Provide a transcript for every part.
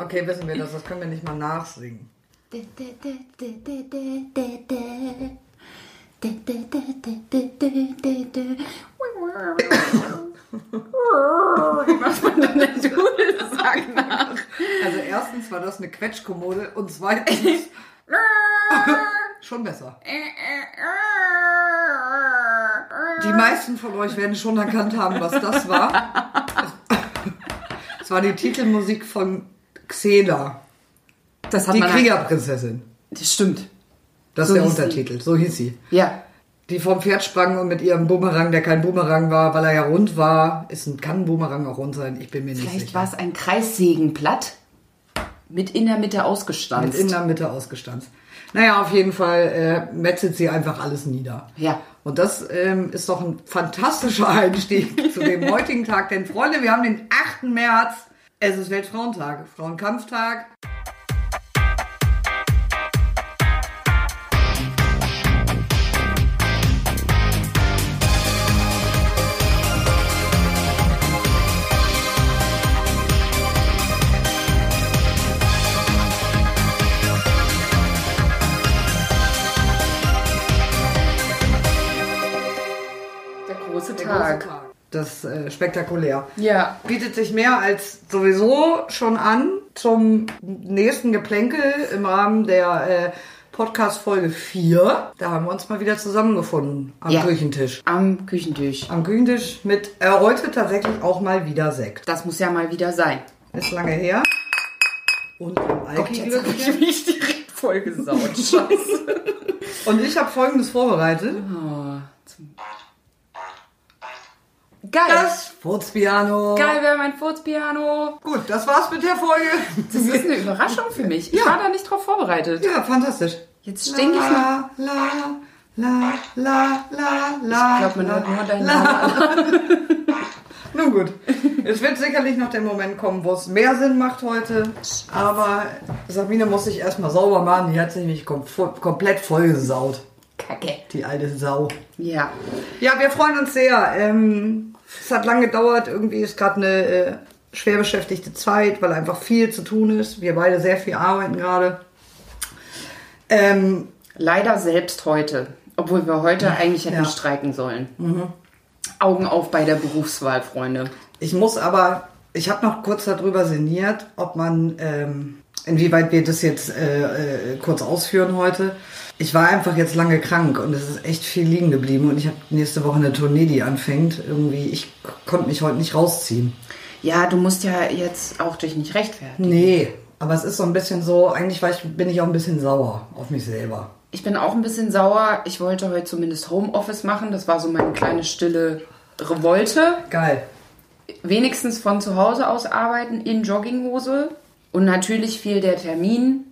Okay, wissen wir das, das können wir nicht mal nachsingen. Macht man denn den Dudelsack nach? Also erstens war das eine Quetschkommode und zweitens schon besser. Die meisten von euch werden schon erkannt haben, was das war. Es war die Titelmusik von Xena, Das hat die man Kriegerprinzessin. Das stimmt. Das So ist der hieß sie. Untertitel, so hieß sie. Ja. Die vom Pferd sprang und mit ihrem Boomerang, der kein Boomerang war, weil er ja rund war, ist ein, kann ein Boomerang auch rund sein, ich bin mir nicht Vielleicht sicher. war es ein Kreissägenblatt mit in der Mitte Mit ausgestanzt. in der Mitte ausgestanzt. Naja, auf jeden Fall äh, metzelt sie einfach alles nieder. Ja. Und das ähm, ist doch ein fantastischer Einstieg zu dem heutigen Tag. Denn Freunde, wir haben den 8. März. Es ist Weltfrauentag, Frauenkampftag. Das äh, spektakulär. Ja. Bietet sich mehr als sowieso schon an zum nächsten Geplänkel im Rahmen der äh, Podcast Folge 4. Da haben wir uns mal wieder zusammengefunden am Ja. Küchentisch. Am Küchentisch. Am Küchentisch mit äh, heute tatsächlich auch mal wieder Sekt. Das muss ja mal wieder sein. Ist lange her. Und Alki-Glöckchen. mich direkt vollgesaut. Scheiße. Und ich habe folgendes vorbereitet. Oh, Geil. Das Furzpiano. Geil, wir haben ein Furzpiano. Gut, das war's mit der Folge. Das ist eine Überraschung für mich. Ich Ja. war da nicht drauf vorbereitet. Ja, fantastisch. Jetzt stinke ich noch. La, la, la, la, la, la. Ich glaube, man hört nur dein la. Nun gut. Es wird sicherlich noch der Moment kommen, wo es mehr Sinn macht heute. Aber Sabine muss sich erstmal sauber machen. Die hat sich nämlich kom komplett vollgesaut. Kacke. Die alte Sau. Ja. Ja, wir freuen uns sehr. Ähm, es hat lange gedauert. Irgendwie ist gerade eine äh, schwer beschäftigte Zeit, weil einfach viel zu tun ist. Wir beide sehr viel arbeiten gerade. Ähm, Leider selbst heute. Obwohl wir heute eigentlich hätten Ja. Mhm. streiken sollen. Augen auf bei der Berufswahl, Freunde. ich muss aber, ich habe noch kurz darüber sinniert, ob man, ähm, inwieweit wir das jetzt äh, äh, kurz ausführen heute. Ich war einfach jetzt lange krank und es ist echt viel liegen geblieben und ich habe nächste Woche eine Tournee, die anfängt. Irgendwie, ich konnte mich heute nicht rausziehen. Ja, du musst ja jetzt auch dich nicht rechtfertigen. Nee, aber es ist so ein bisschen so, eigentlich war ich, bin ich auch ein bisschen sauer auf mich selber. Ich bin auch ein bisschen sauer. Ich wollte heute zumindest Homeoffice machen. Das war so meine kleine stille Revolte. Geil. Wenigstens von zu Hause aus arbeiten in Jogginghose. Und natürlich fiel der Termin,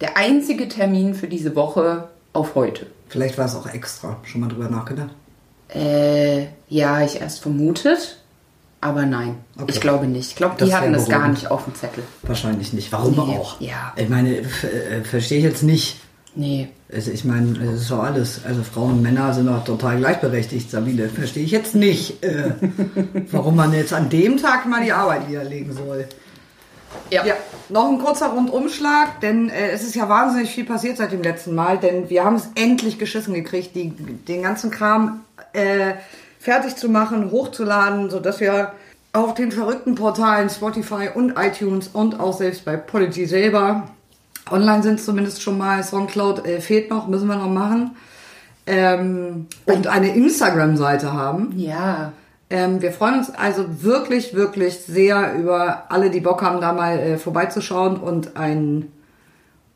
der einzige Termin für diese Woche auf heute. Vielleicht war es auch extra. Schon mal drüber nachgedacht? Äh, ja, ich erst vermutet. Aber nein, Okay. ich glaube nicht. Ich glaube, die hatten das gar nicht auf dem Zettel. Wahrscheinlich nicht. Warum Nee, auch? ja. Ich meine, äh, verstehe ich jetzt nicht. Nee. Also ich meine, es ist doch alles. Also Frauen und Männer sind doch total gleichberechtigt, Sabine. Verstehe ich jetzt nicht, äh, warum man jetzt an dem Tag mal die Arbeit niederlegen soll. Ja. Ja, noch ein kurzer Rundumschlag, denn äh, es ist ja wahnsinnig viel passiert seit dem letzten Mal, denn wir haben es endlich geschissen gekriegt, die, den ganzen Kram äh, fertig zu machen, hochzuladen, sodass wir auf den verrückten Portalen Spotify und iTunes und auch selbst bei Podigy selber online sind zumindest schon mal. Soundcloud äh, fehlt noch, müssen wir noch machen. Ähm, und eine Instagram-Seite haben. Ja. Ähm, wir freuen uns also wirklich, wirklich sehr über alle, die Bock haben, da mal äh, vorbeizuschauen und ein,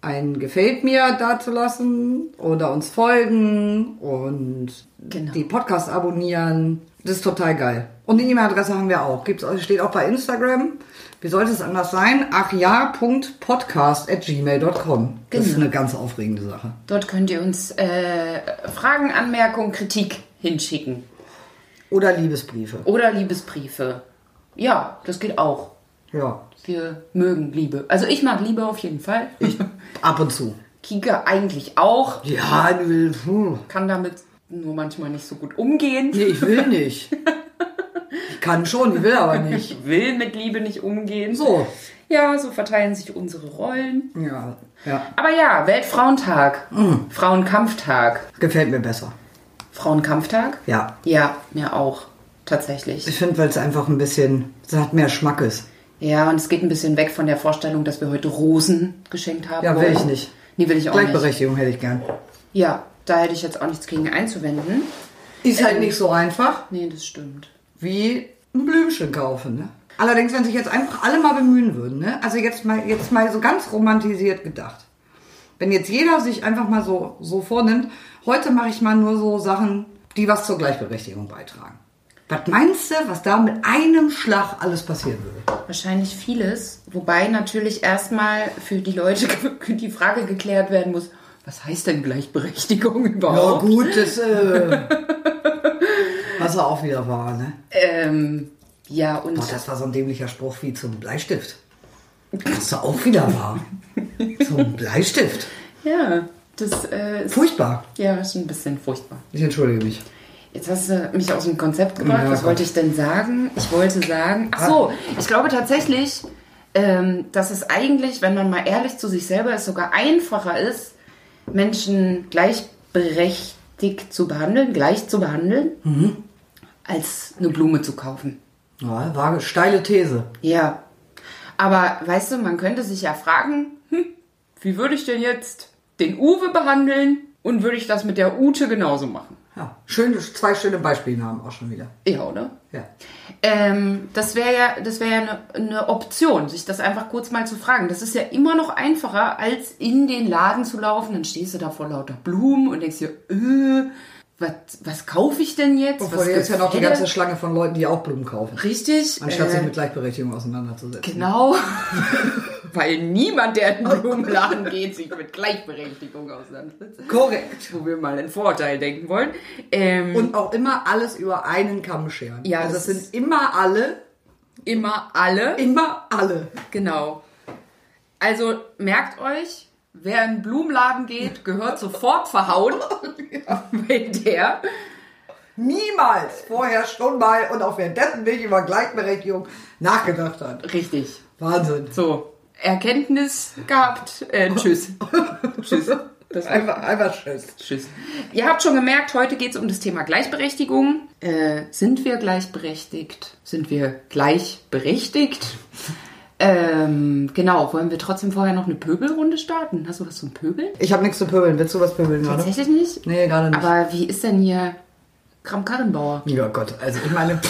ein Gefällt mir dazulassen oder uns folgen und Genau. die Podcast abonnieren. Das ist total geil. Und die E-Mail-Adresse haben wir auch. Gibt's, steht auch bei Instagram. Wie sollte es anders sein? achja.podcast.gmail.com. Das ist Genau. eine ganz aufregende Sache. Dort könnt ihr uns äh, Fragen, Anmerkungen, Kritik hinschicken. Oder Liebesbriefe. Oder Liebesbriefe. Ja, das geht auch. Ja, Wir mögen Liebe. Also ich mag Liebe auf jeden Fall. ich ab und zu. Kika eigentlich auch. Ja, du, puh. Kann damit nur manchmal nicht so gut umgehen. Nee, ich will nicht. Ich kann schon, die will aber nicht. Ich will mit Liebe nicht umgehen. So. Ja, so verteilen sich unsere Rollen. Ja, ja. Aber ja, Weltfrauentag. Frauenkampftag. Gefällt mir besser. Frauenkampftag? Ja. Ja, mir auch. Tatsächlich. Ich finde, weil es einfach ein bisschen, es hat mehr Schmackes. Ja, und es geht ein bisschen weg von der Vorstellung, dass wir heute Rosen geschenkt haben. Ja, will wollen. ich nicht. Nee, will ich auch nicht. Gleichberechtigung hätte ich gern. Ja, da hätte ich jetzt auch nichts gegen einzuwenden. Ist Ähm. halt nicht so einfach Nee, das stimmt. wie ein Blümchen kaufen, ne? Allerdings, wenn sich jetzt einfach alle mal bemühen würden, ne? Also jetzt mal, jetzt mal so ganz romantisiert gedacht. Wenn jetzt jeder sich einfach mal so, so vornimmt, heute mache ich mal nur so Sachen, die was zur Gleichberechtigung beitragen. Was meinst du, was da mit einem Schlag alles passieren würde? Wahrscheinlich vieles, wobei natürlich erstmal für die Leute die Frage geklärt werden muss, was heißt denn Gleichberechtigung Ja überhaupt? gut, das, äh, was er auch wieder war, ne? Ähm, ja, und Boah, das war so ein dämlicher Spruch wie zum Bleistift. Was er auch wieder war. Zum Bleistift. ja, das äh, ist, Furchtbar. ja, ist ein bisschen furchtbar. Ich entschuldige mich. Jetzt hast du mich aus dem Konzept gebracht. Ja, Was wollte ich denn sagen? Ich wollte sagen, ach so, ich glaube tatsächlich, ähm, dass es eigentlich, wenn man mal ehrlich zu sich selber ist, sogar einfacher ist, Menschen gleichberechtigt zu behandeln, gleich zu behandeln, als eine Blume zu kaufen. Ja, war steile These. Ja. Aber weißt du, man könnte sich ja fragen, hm, wie würde ich denn jetzt den Uwe behandeln und würde ich das mit der Ute genauso machen? Ja, schöne, zwei schöne Beispielnamen auch schon wieder. Ja, oder? Ja. Ähm, das wäre ja, das wäre ja eine, eine Option, sich das einfach kurz mal zu fragen. Das ist ja immer noch einfacher, als in den Laden zu laufen. Dann stehst du da vor lauter Blumen und denkst dir, äh, was, was kaufe ich denn jetzt? Was hier ist ja noch die ganze Schlange von Leuten, die auch Blumen kaufen. Richtig. Anstatt sich äh, mit Gleichberechtigung auseinanderzusetzen. Genau. Weil niemand, der in den Blumenladen geht, sich mit Gleichberechtigung auseinandersetzt. Korrekt. Wo wir mal einen Vorteil denken wollen. Ähm, Und auch immer alles über einen Kamm scheren. Ja, also das sind immer alle, immer alle. immer alle. Genau. Also merkt euch, wer in den Blumenladen geht, gehört sofort verhauen. Weil der. Niemals vorher schon mal und auch währenddessen nicht über Gleichberechtigung nachgedacht hat. Richtig. Wahnsinn. So. Erkenntnis gehabt. Äh, tschüss. tschüss. Das Einfach, einfach tschüss. Tschüss. Ihr habt schon gemerkt, heute geht es um das Thema Gleichberechtigung. Äh, sind wir gleichberechtigt? Sind wir gleichberechtigt? Ähm, genau, wollen wir trotzdem vorher noch eine Pöbelrunde starten? Hast du was zum Pöbeln? Ich habe nichts zu pöbeln. Willst du was pöbeln gerade? Tatsächlich nicht? Nee, gerade nicht. Aber wie ist denn hier Kram-Karrenbauer? ja Gott, also ich meine,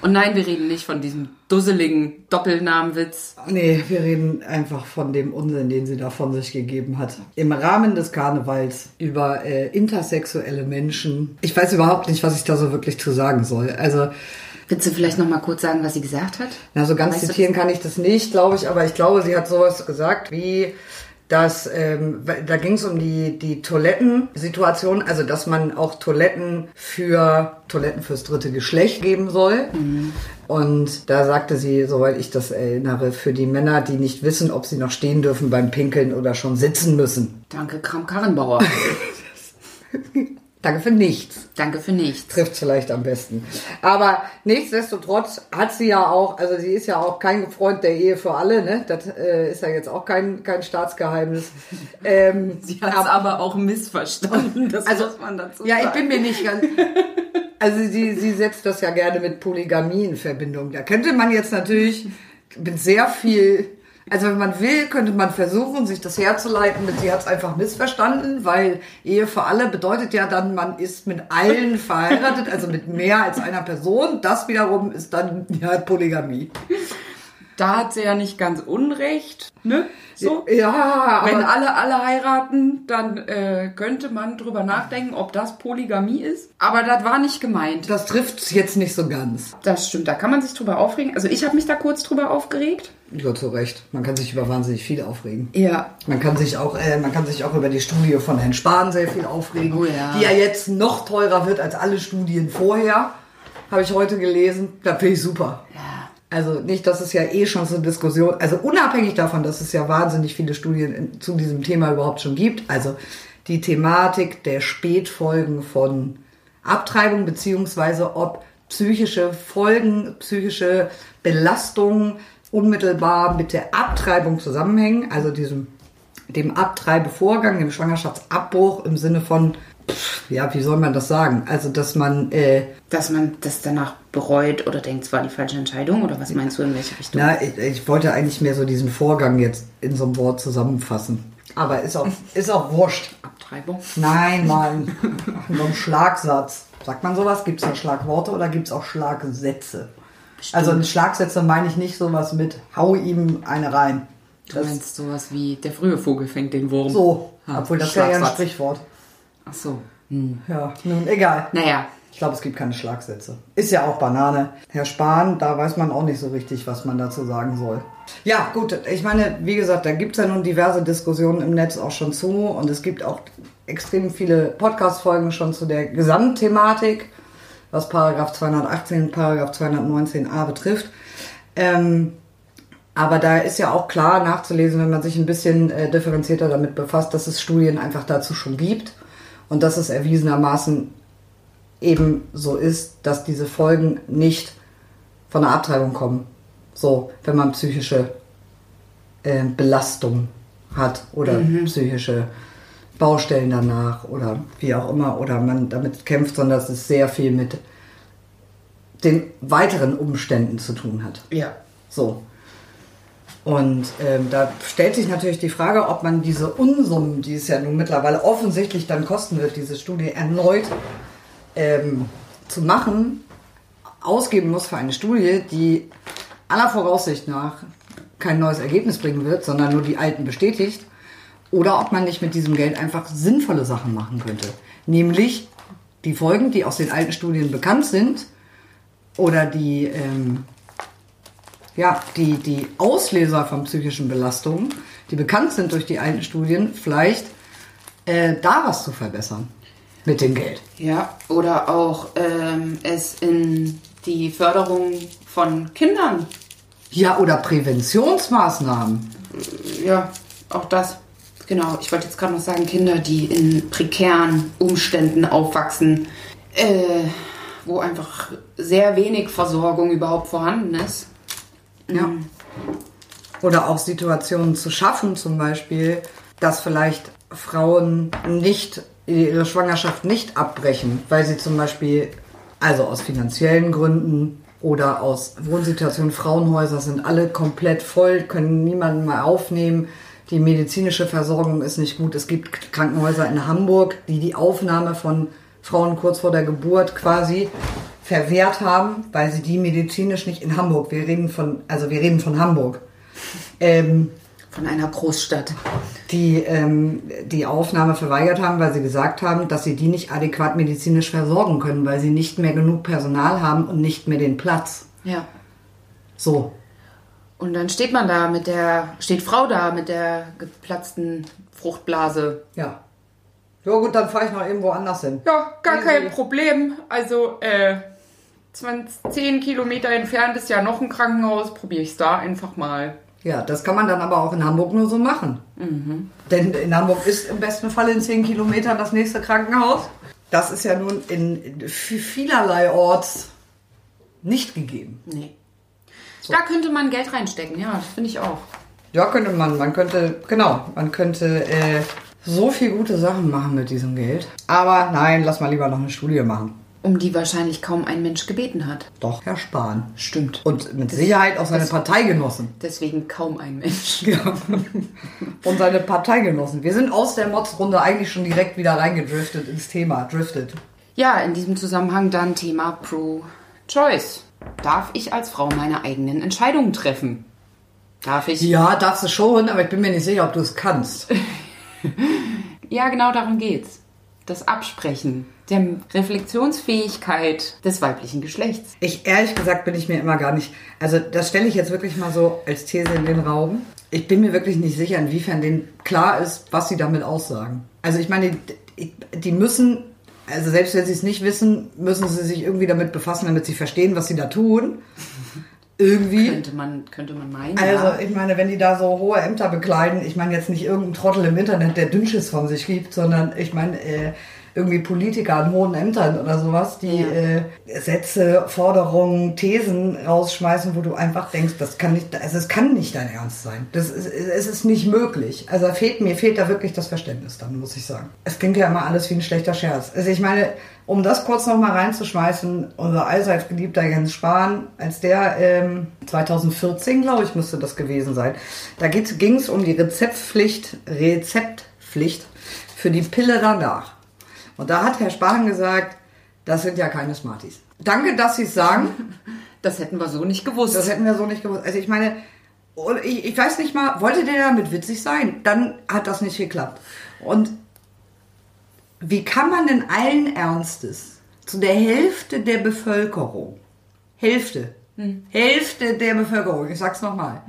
Und nein, wir reden nicht von diesem dusseligen Doppelnamenwitz. nee, wir reden einfach von dem Unsinn, den sie da von sich gegeben hat. Im Rahmen des Karnevals über äh, intersexuelle Menschen. Ich weiß überhaupt nicht, was ich da so wirklich zu sagen soll. Also, Willst du vielleicht noch mal kurz sagen, was sie gesagt hat? na, so ganz Weißt zitieren kann ich das nicht, glaube ich, aber ich glaube, sie hat sowas gesagt wie, dass ähm, da ging es um die, die Toilettensituation, also dass man auch Toiletten für Toiletten fürs dritte Geschlecht geben soll. Und da sagte sie, soweit ich das erinnere, für die Männer, die nicht wissen, ob sie noch stehen dürfen beim Pinkeln oder schon sitzen müssen. Danke, Kram-Karrenbauer. Danke für nichts. Danke für nichts. trifft vielleicht am besten. Aber nichtsdestotrotz hat sie ja auch, also sie ist ja auch kein Freund der Ehe für alle, ne? Das äh, ist ja jetzt auch kein, kein Staatsgeheimnis. Ähm, Sie hat es aber auch missverstanden. Das Also, muss man dazu ja, ich sagen. bin mir nicht ganz. Also sie, sie setzt das ja gerne mit Polygamie in Verbindung. Da könnte man jetzt natürlich mit sehr viel, also wenn man will, könnte man versuchen, sich das herzuleiten mit, sie hat es einfach missverstanden, weil Ehe für alle bedeutet ja dann, man ist mit allen verheiratet, also mit mehr als einer Person. Das wiederum ist dann ja Polygamie. Da hat sie ja nicht ganz unrecht, ne? So. Ja, Wenn aber alle alle heiraten, dann äh, könnte man drüber nachdenken, ob das Polygamie ist. Aber das war nicht gemeint. das trifft jetzt nicht so ganz. Das stimmt, da kann man sich drüber aufregen. Also ich habe mich da kurz drüber aufgeregt. Ja, zu Recht. Man kann sich über wahnsinnig viel aufregen. Ja. Man kann sich auch, äh, man kann sich auch über die Studie von Herrn Spahn sehr viel aufregen, Oh ja. die ja jetzt noch teurer wird als alle Studien vorher. Habe ich heute gelesen. Da finde ich super. Ja. Also nicht, dass es ja eh schon so Diskussion, also unabhängig davon, dass es ja wahnsinnig viele Studien in, zu diesem Thema überhaupt schon gibt. Also die Thematik der Spätfolgen von Abtreibung beziehungsweise ob psychische Folgen, psychische Belastungen unmittelbar mit der Abtreibung zusammenhängen, also diesem dem Abtreibevorgang, dem Schwangerschaftsabbruch im Sinne von, pff, ja, wie soll man das sagen? Also, dass man, äh, Dass man das danach bereut oder denkt, es war die falsche Entscheidung oder was meinst du in welche Richtung? na, ich, ich wollte eigentlich mehr so diesen Vorgang jetzt in so einem Wort zusammenfassen. Aber ist auch, ist auch wurscht. Abtreibung? Nein, Mann. so ein Schlagsatz. Sagt man sowas? Gibt es da Schlagworte oder gibt es auch Schlagsätze? Also in Schlagsätze meine ich nicht sowas mit hau ihm eine rein. Du meinst sowas wie der frühe Vogel fängt den Wurm. So, Ah, obwohl das wäre ja ein. Sprichwort. Ach so. Ja, nun egal. Naja, Ich glaube, es gibt keine Schlagsätze. Ist ja auch Banane. Herr Spahn, da weiß man auch nicht so richtig, was man dazu sagen soll. Ja, gut, ich meine, wie gesagt, da gibt es ja nun diverse Diskussionen im Netz auch schon zu und es gibt auch extrem viele Podcast-Folgen schon zu der Gesamtthematik, was Paragraph 218, Paragraph 219a betrifft. Ähm, aber da ist ja auch klar nachzulesen, wenn man sich ein bisschen äh, differenzierter damit befasst, dass es Studien einfach dazu schon gibt und dass es erwiesenermaßen eben so ist, dass diese Folgen nicht von der Abtreibung kommen. So, wenn man psychische äh, Belastung hat oder psychische Baustellen danach oder wie auch immer oder man damit kämpft, sondern dass es sehr viel mit den weiteren Umständen zu tun hat. ja. So. Und ähm, da stellt sich natürlich die Frage, ob man diese Unsummen, die es ja nun mittlerweile offensichtlich dann kosten wird, diese Studie erneut ähm, zu machen, ausgeben muss für eine Studie, die aller Voraussicht nach kein neues Ergebnis bringen wird, sondern nur die alten bestätigt. Oder ob man nicht mit diesem Geld einfach sinnvolle Sachen machen könnte. Nämlich die Folgen, die aus den alten Studien bekannt sind, oder die, ähm, ja, die, die Auslöser von psychischen Belastungen, die bekannt sind durch die alten Studien, vielleicht äh, da was zu verbessern mit dem Geld. Ja, oder auch ähm, es in die Förderung von Kindern. Ja, oder Präventionsmaßnahmen. Ja, auch das. Genau, ich wollte jetzt gerade noch sagen, Kinder, die in prekären Umständen aufwachsen, äh, wo einfach sehr wenig Versorgung überhaupt vorhanden ist. Ja. Oder auch Situationen zu schaffen, zum Beispiel, dass vielleicht Frauen nicht ihre Schwangerschaft nicht abbrechen, weil sie zum Beispiel, also aus finanziellen Gründen oder aus Wohnsituationen, Frauenhäuser sind alle komplett voll, können niemanden mal aufnehmen. Die medizinische Versorgung ist nicht gut. Es gibt Krankenhäuser in Hamburg, die die Aufnahme von Frauen kurz vor der Geburt quasi verwehrt haben, weil sie die medizinisch nicht in Hamburg, wir reden von, also wir reden von Hamburg, ähm, Von einer Großstadt. die ähm, die Aufnahme verweigert haben, weil sie gesagt haben, dass sie die nicht adäquat medizinisch versorgen können, weil sie nicht mehr genug Personal haben und nicht mehr den Platz. Ja. So. Und dann steht man da mit der, steht Frau da mit der geplatzten Fruchtblase. Ja. Ja gut, dann fahre ich noch irgendwo anders hin. Ja, gar kein Problem. Also, äh, 20, 10 Kilometer entfernt ist ja noch ein Krankenhaus. Probiere ich es da einfach mal. Ja, das kann man dann aber auch in Hamburg nur so machen. Denn in Hamburg ist im besten Fall in 10 Kilometern das nächste Krankenhaus. Das ist ja nun in vielerlei Orts nicht gegeben. Nee. Da könnte man Geld reinstecken, ja, das finde ich auch. Ja, könnte man. Man könnte, genau, man könnte äh, so viel gute Sachen machen mit diesem Geld. Aber nein, lass mal lieber noch eine Studie machen. Um die wahrscheinlich kaum ein Mensch gebeten hat. Doch, Herr Spahn. Stimmt. Und mit Sicherheit auch seine das- Parteigenossen. Deswegen kaum ein Mensch. Ja. Und seine Parteigenossen. Wir sind aus der Mods-Runde eigentlich schon direkt wieder reingedriftet ins Thema. Driftet. Ja, in diesem Zusammenhang dann Thema Pro-Choice. Darf ich als Frau meine eigenen Entscheidungen treffen? Darf ich? Ja, darfst du schon, aber ich bin mir nicht sicher, ob du es kannst. Ja, genau darum geht's. Das Absprechen der Reflexionsfähigkeit des weiblichen Geschlechts. Ich ehrlich gesagt bin ich mir immer gar nicht. Also das stelle ich jetzt wirklich mal so als These in den Raum. Ich bin mir wirklich nicht sicher, inwiefern denen klar ist, was sie damit aussagen. Also ich meine, die, die müssen, also selbst wenn sie es nicht wissen, müssen sie sich irgendwie damit befassen, damit sie verstehen, was sie da tun. Irgendwie. Könnte man, könnte man meinen. Also ja. ich meine, wenn die da so hohe Ämter bekleiden, ich meine jetzt nicht irgendein Trottel im Internet, der Dünnschiss von sich gibt, sondern ich meine, äh, irgendwie Politiker an hohen Ämtern oder sowas, die Ja. äh, Sätze, Forderungen, Thesen rausschmeißen, wo du einfach denkst, das kann nicht, also es kann nicht dein Ernst sein. Das ist, es ist nicht möglich. Also fehlt, mir fehlt da wirklich das Verständnis dann, muss ich sagen. Es klingt ja immer alles wie ein schlechter Scherz. Also ich meine, um das kurz noch mal reinzuschmeißen, unser allseits geliebter Jens Spahn, als der ähm, 2014, glaube ich, müsste das gewesen sein, da ging es um die Rezeptpflicht, Rezeptpflicht für die Pille danach. Und da hat Herr Spahn gesagt, das sind ja keine Smarties. Danke, dass Sie es sagen. Das hätten wir so nicht gewusst. Das hätten wir so nicht gewusst. Also ich meine, und ich, ich weiß nicht mal, wollte der damit witzig sein? Dann hat das nicht geklappt. Und wie kann man denn allen Ernstes zu der Hälfte der Bevölkerung, Hälfte, Hälfte der Bevölkerung, ich sag's nochmal,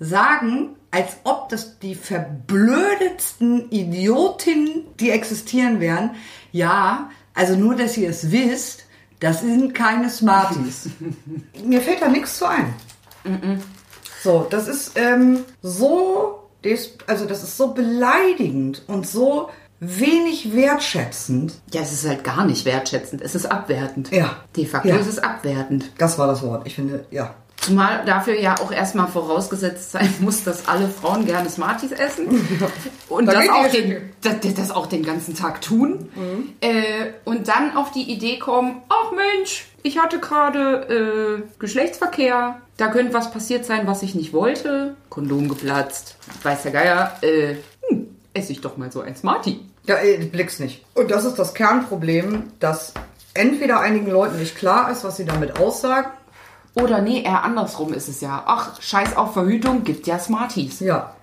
sagen, als ob das die verblödetsten Idiotinnen, die existieren wären, ja, also nur, dass ihr es wisst, das sind keine Smarties. Mir fällt da nichts zu ein. So, das ist ähm, so, also das ist so beleidigend und so wenig wertschätzend. ja, es ist halt gar nicht wertschätzend. Es ist abwertend. Ja. De facto Ja. ist es abwertend. Das war das Wort. Ich finde, ja. Zumal dafür ja auch erstmal vorausgesetzt sein muss, dass alle Frauen gerne Smarties essen. Und Da das auch, den, das, das auch den ganzen Tag tun. Äh, und dann auf die Idee kommen, ach Mensch, ich hatte gerade äh, Geschlechtsverkehr. Da könnte was passiert sein, was ich nicht wollte. Kondom geplatzt. Weiß der Geier. Äh, hm, esse ich doch mal so ein Smartie. Ja, ey, du blickst nicht. Und das ist das Kernproblem, dass entweder einigen Leuten nicht klar ist, was sie damit aussagen. Oder nee, eher andersrum ist es ja. Ach, scheiß auf Verhütung, gibt ja Smarties. Ja,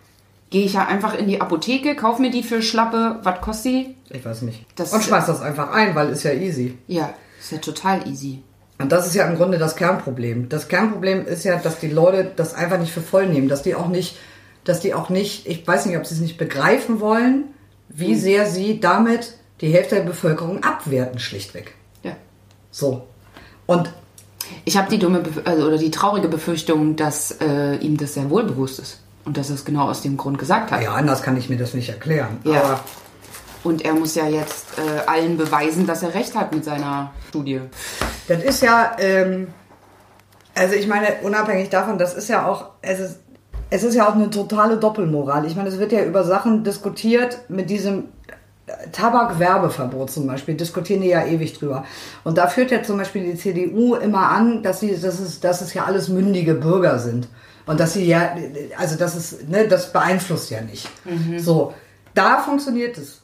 Gehe ich ja einfach in die Apotheke, kauf mir die für Schlappe, was kostet die? ich weiß nicht. Das- und schmeiß das einfach ein, weil ist ja easy. Ja, ist ja total easy. Und das ist ja im Grunde das Kernproblem. Das Kernproblem ist ja, dass die Leute das einfach nicht für voll nehmen, dass die auch nicht, dass die auch nicht, ich weiß nicht, ob sie es nicht begreifen wollen, wie sehr sie damit die Hälfte der Bevölkerung abwerten, schlichtweg. Ja. So. Und Ich habe die dumme Bef also, oder die traurige Befürchtung, dass äh, ihm das sehr wohl bewusst ist und dass er es genau aus dem Grund gesagt hat. ja, anders kann ich mir das nicht erklären. Ja. Aber Und er muss ja jetzt äh, allen beweisen, dass er recht hat mit seiner Studie. Das ist ja, ähm, also ich meine, unabhängig davon, das ist ja auch, es ist, es ist ja auch eine totale Doppelmoral. Ich meine, es wird ja über Sachen diskutiert mit diesem Tabakwerbeverbot zum Beispiel, diskutieren die ja ewig drüber. Und da führt ja zum Beispiel die CDU immer an, dass sie, dass es, dass es ja alles mündige Bürger sind. Und dass sie ja, also das ist, ne, das beeinflusst ja nicht. So, da funktioniert es.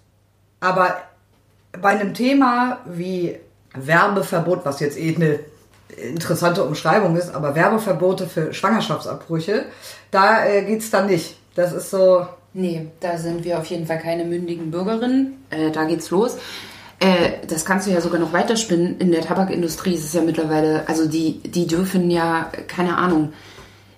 Aber bei einem Thema wie Werbeverbot, was jetzt eh eine interessante Umschreibung ist, aber Werbeverbote für Schwangerschaftsabbrüche, da äh, geht's dann nicht. Das ist so, Nee, da sind wir auf jeden Fall keine mündigen Bürgerinnen. Äh, da geht's los. Äh, das kannst du ja sogar noch weiterspinnen. In der Tabakindustrie ist es ja mittlerweile, also die, die dürfen ja, keine Ahnung,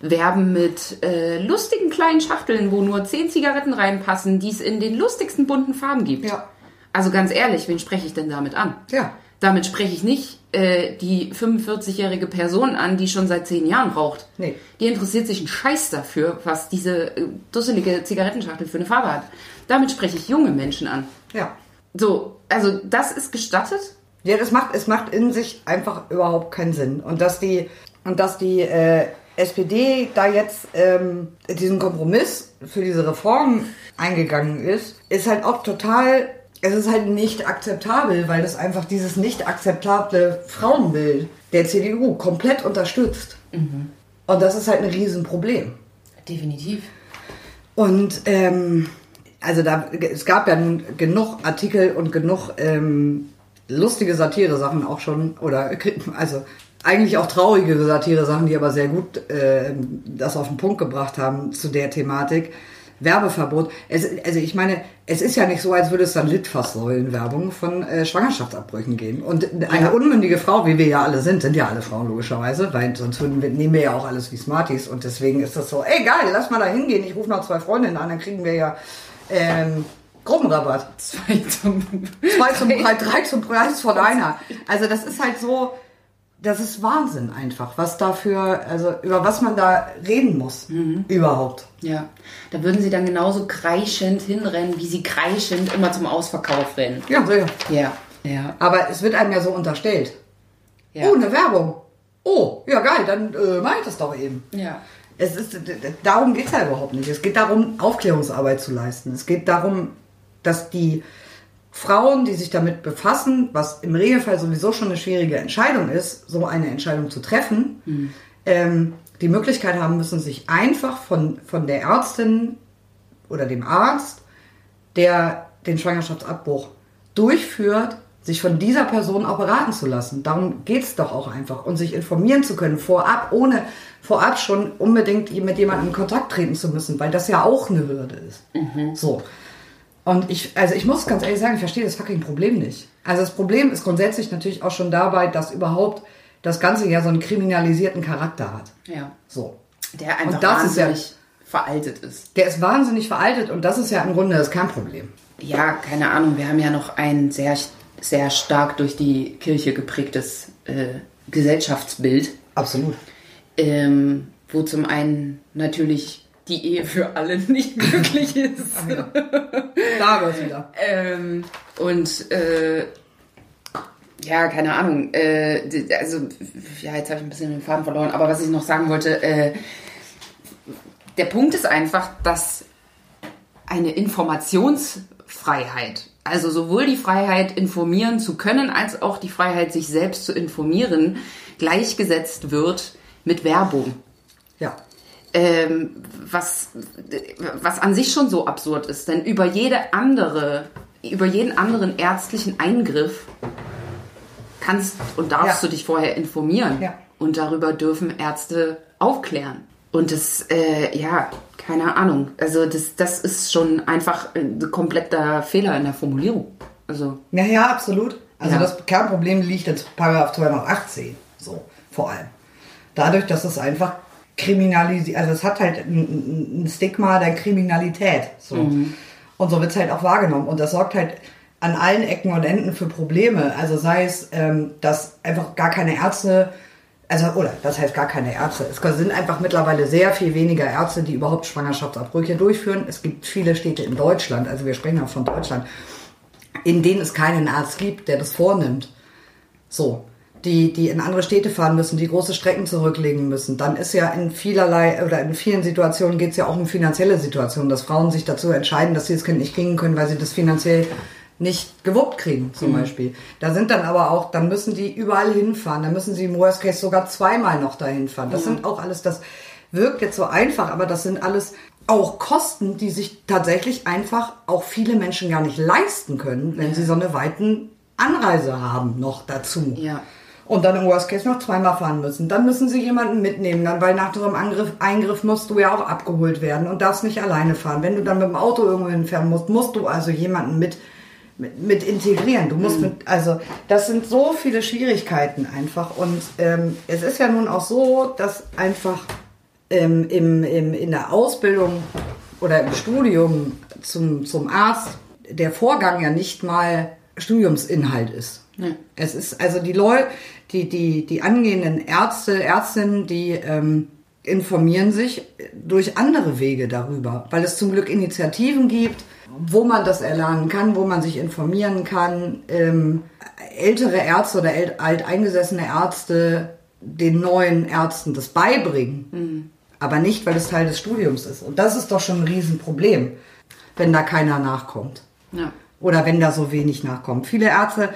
werben mit äh, lustigen kleinen Schachteln, wo nur zehn Zigaretten reinpassen, die es in den lustigsten bunten Farben gibt. Ja. Also ganz ehrlich, wen spreche ich denn damit an? Ja. Damit spreche ich nicht äh, die 45-jährige Person an, die schon seit zehn Jahren raucht. Nee. Die interessiert sich einen Scheiß dafür, was diese äh, dusselige Zigarettenschachtel für eine Farbe hat. Damit spreche ich junge Menschen an. ja. So, also das ist gestattet. Ja, das macht, es macht in sich einfach überhaupt keinen Sinn. Und dass die, und dass die äh, SPD da jetzt ähm, diesen Kompromiss für diese Reform eingegangen ist, ist halt auch total, es ist halt nicht akzeptabel, weil das einfach dieses nicht akzeptable Frauenbild der CDU komplett unterstützt. Und das ist halt ein Riesenproblem. Definitiv. Und ähm, also da es gab ja nun genug Artikel und genug ähm, lustige Satire-Sachen auch schon oder also eigentlich auch traurige Satire-Sachen, die aber sehr gut äh, das auf den Punkt gebracht haben zu der Thematik. Werbeverbot. Es, also ich meine, es ist ja nicht so, als würde es dann Litfaßsäulen-Werbung von äh, Schwangerschaftsabbrüchen gehen. Und eine Ja. unmündige Frau, wie wir ja alle sind, sind ja alle Frauen logischerweise, weil sonst würden wir, nehmen wir ja auch alles wie Smarties. Und deswegen ist das so, ey geil, lass mal da hingehen. Ich rufe noch zwei Freundinnen an, dann kriegen wir ja ähm, Gruppenrabatt. Zwei zum Zwei zum Preis, drei zum Preis von einer. Also das ist halt so, das ist Wahnsinn einfach, was dafür, also über was man da reden muss. Überhaupt. Ja, da würden sie dann genauso kreischend hinrennen, wie sie kreischend immer zum Ausverkauf rennen. Ja, sicher. Ja, ja. Aber es wird einem ja so unterstellt. ja. Oh, eine Werbung. Oh, ja geil, dann äh, mach ich das doch eben. ja. Es ist, darum geht es ja überhaupt nicht. Es geht darum, Aufklärungsarbeit zu leisten. Es geht darum, dass die Frauen, die sich damit befassen, was im Regelfall sowieso schon eine schwierige Entscheidung ist, so eine Entscheidung zu treffen, ähm, die Möglichkeit haben müssen, sich einfach von, von der Ärztin oder dem Arzt, der den Schwangerschaftsabbruch durchführt, sich von dieser Person auch beraten zu lassen. Darum geht's doch auch einfach. Und sich informieren zu können, vorab, ohne vorab schon unbedingt mit jemandem in Kontakt treten zu müssen, weil das ja auch eine Hürde ist. So. Und ich, also ich muss ganz ehrlich sagen, ich verstehe das fucking Problem nicht. Also das Problem ist grundsätzlich natürlich auch schon dabei, dass überhaupt das Ganze ja so einen kriminalisierten Charakter hat. ja. So. Der einfach Und das ist ja- wahnsinnig veraltet ist. Der ist wahnsinnig veraltet und das ist ja im Grunde das Kernproblem. Ja, keine Ahnung. Wir haben ja noch ein sehr, sehr stark durch die Kirche geprägtes äh, Gesellschaftsbild, Absolut. ähm, wo zum einen natürlich die Ehe für alle nicht möglich ist. Da war es wieder. Ähm, und äh, ja, keine Ahnung. Äh, also, ja, jetzt habe ich ein bisschen den Faden verloren. Aber was ich noch sagen wollte, äh, der Punkt ist einfach, dass eine Informationsfreiheit, also sowohl die Freiheit, informieren zu können, als auch die Freiheit, sich selbst zu informieren, gleichgesetzt wird mit Werbung Ja. Ähm, was, was an sich schon so absurd ist. Denn über jede andere, über jeden anderen ärztlichen Eingriff kannst und darfst Ja. du dich vorher informieren. Ja. Und darüber dürfen Ärzte aufklären. Und das, äh, ja, keine Ahnung. Also das, das ist schon einfach ein kompletter Fehler in der Formulierung. Also, Ja, ja, absolut. Also Ja. das Kernproblem liegt in Paragraph 218, so vor allem. Dadurch, dass es einfach kriminalisiert, also es hat halt ein, ein Stigma der Kriminalität. So. Und so wird es halt auch wahrgenommen. Und das sorgt halt an allen Ecken und Enden für Probleme. Also sei es, ähm, dass einfach gar keine Ärzte, also oder das heißt gar keine Ärzte. Es sind einfach mittlerweile sehr viel weniger Ärzte, die überhaupt Schwangerschaftsabbrüche durchführen. Es gibt viele Städte in Deutschland, also wir sprechen auch von Deutschland, in denen es keinen Arzt gibt, der das vornimmt. So. Die, die in andere Städte fahren müssen, die große Strecken zurücklegen müssen. Dann ist ja in vielerlei oder in vielen Situationen geht es ja auch um finanzielle Situationen, dass Frauen sich dazu entscheiden, dass sie das Kind nicht kriegen können, weil sie das finanziell nicht gewuppt kriegen, zum Beispiel. Da sind dann aber auch, dann müssen die überall hinfahren, dann müssen sie im Worst Case sogar zweimal noch dahin fahren. Das sind auch alles, das wirkt jetzt so einfach, aber das sind alles auch Kosten, die sich tatsächlich einfach auch viele Menschen gar nicht leisten können, wenn sie so eine weiten Anreise haben noch dazu. Ja. Und dann im Worst Case noch zweimal fahren müssen. Dann müssen sie jemanden mitnehmen, dann, weil nach so einem Angriff, Eingriff musst du ja auch abgeholt werden und darfst nicht alleine fahren. Wenn du dann mit dem Auto irgendwo hinfahren musst, musst du also jemanden mit, mit, mit integrieren. Du musst mit, also das sind so viele Schwierigkeiten einfach. Und ähm, es ist ja nun auch so, dass einfach ähm, im, im, in der Ausbildung oder im Studium zum, zum Arzt der Vorgang ja nicht mal Studiumsinhalt ist. Es ist also die Leute, die, die, die angehenden Ärzte, Ärztinnen, die ähm, informieren sich durch andere Wege darüber, weil es zum Glück Initiativen gibt, wo man das erlernen kann, wo man sich informieren kann. Ähm, ältere Ärzte oder alteingesessene Ärzte den neuen Ärzten das beibringen, aber nicht, weil es Teil des Studiums ist. Und das ist doch schon ein Riesenproblem, wenn da keiner nachkommt ja. oder wenn da so wenig nachkommt. Viele Ärzte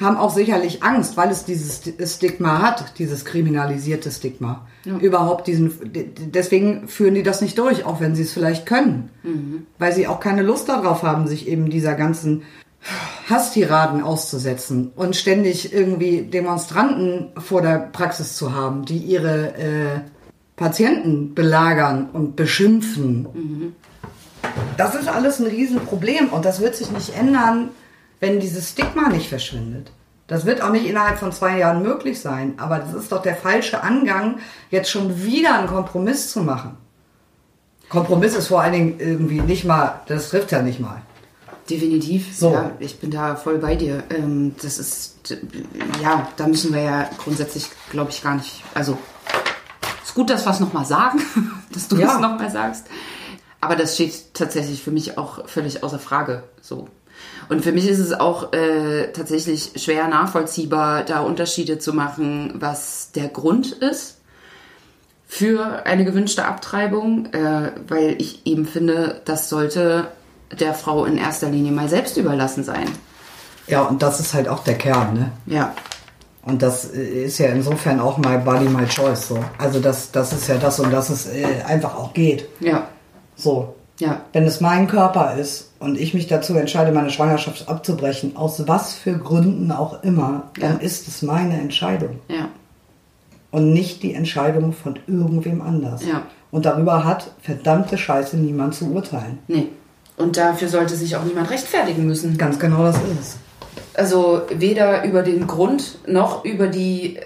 haben auch sicherlich Angst, weil es dieses Stigma hat, dieses kriminalisierte Stigma. Überhaupt diesen, deswegen führen die das nicht durch, auch wenn sie es vielleicht können. Weil sie auch keine Lust darauf haben, sich eben dieser ganzen Hasstiraden auszusetzen und ständig irgendwie Demonstranten vor der Praxis zu haben, die ihre äh, Patienten belagern und beschimpfen. Das ist alles ein Riesenproblem und das wird sich nicht ändern, wenn dieses Stigma nicht verschwindet. Das wird auch nicht innerhalb von zwei Jahren möglich sein, aber das ist doch der falsche Angang, jetzt schon wieder einen Kompromiss zu machen. Kompromiss ist vor allen Dingen irgendwie nicht mal, das trifft ja nicht mal. Definitiv. So. Ja, ich bin da voll bei dir. Ähm, das ist, ja, da müssen wir ja grundsätzlich, glaube ich, gar nicht. Also, ist gut, dass wir es nochmal sagen, dass du Ja. es nochmal sagst. Aber das steht tatsächlich für mich auch völlig außer Frage. So. Und für mich ist es auch äh, tatsächlich schwer nachvollziehbar, da Unterschiede zu machen, was der Grund ist für eine gewünschte Abtreibung, äh, weil ich eben finde, das sollte der Frau in erster Linie mal selbst überlassen sein. Ja, und das ist halt auch der Kern, ne? Ja, Und das äh, ist ja insofern auch my body, my choice. So. Also das, das ist ja das, um das es äh, einfach auch geht. ja, So. Ja, Wenn es mein Körper ist und ich mich dazu entscheide, meine Schwangerschaft abzubrechen, aus was für Gründen auch immer, dann Ja. ist es meine Entscheidung. ja, Und nicht die Entscheidung von irgendwem anders. Ja. Und darüber hat verdammte Scheiße niemand zu urteilen. nee. Und dafür sollte sich auch niemand rechtfertigen müssen. Ganz genau das ist es. Also weder über den Grund noch über die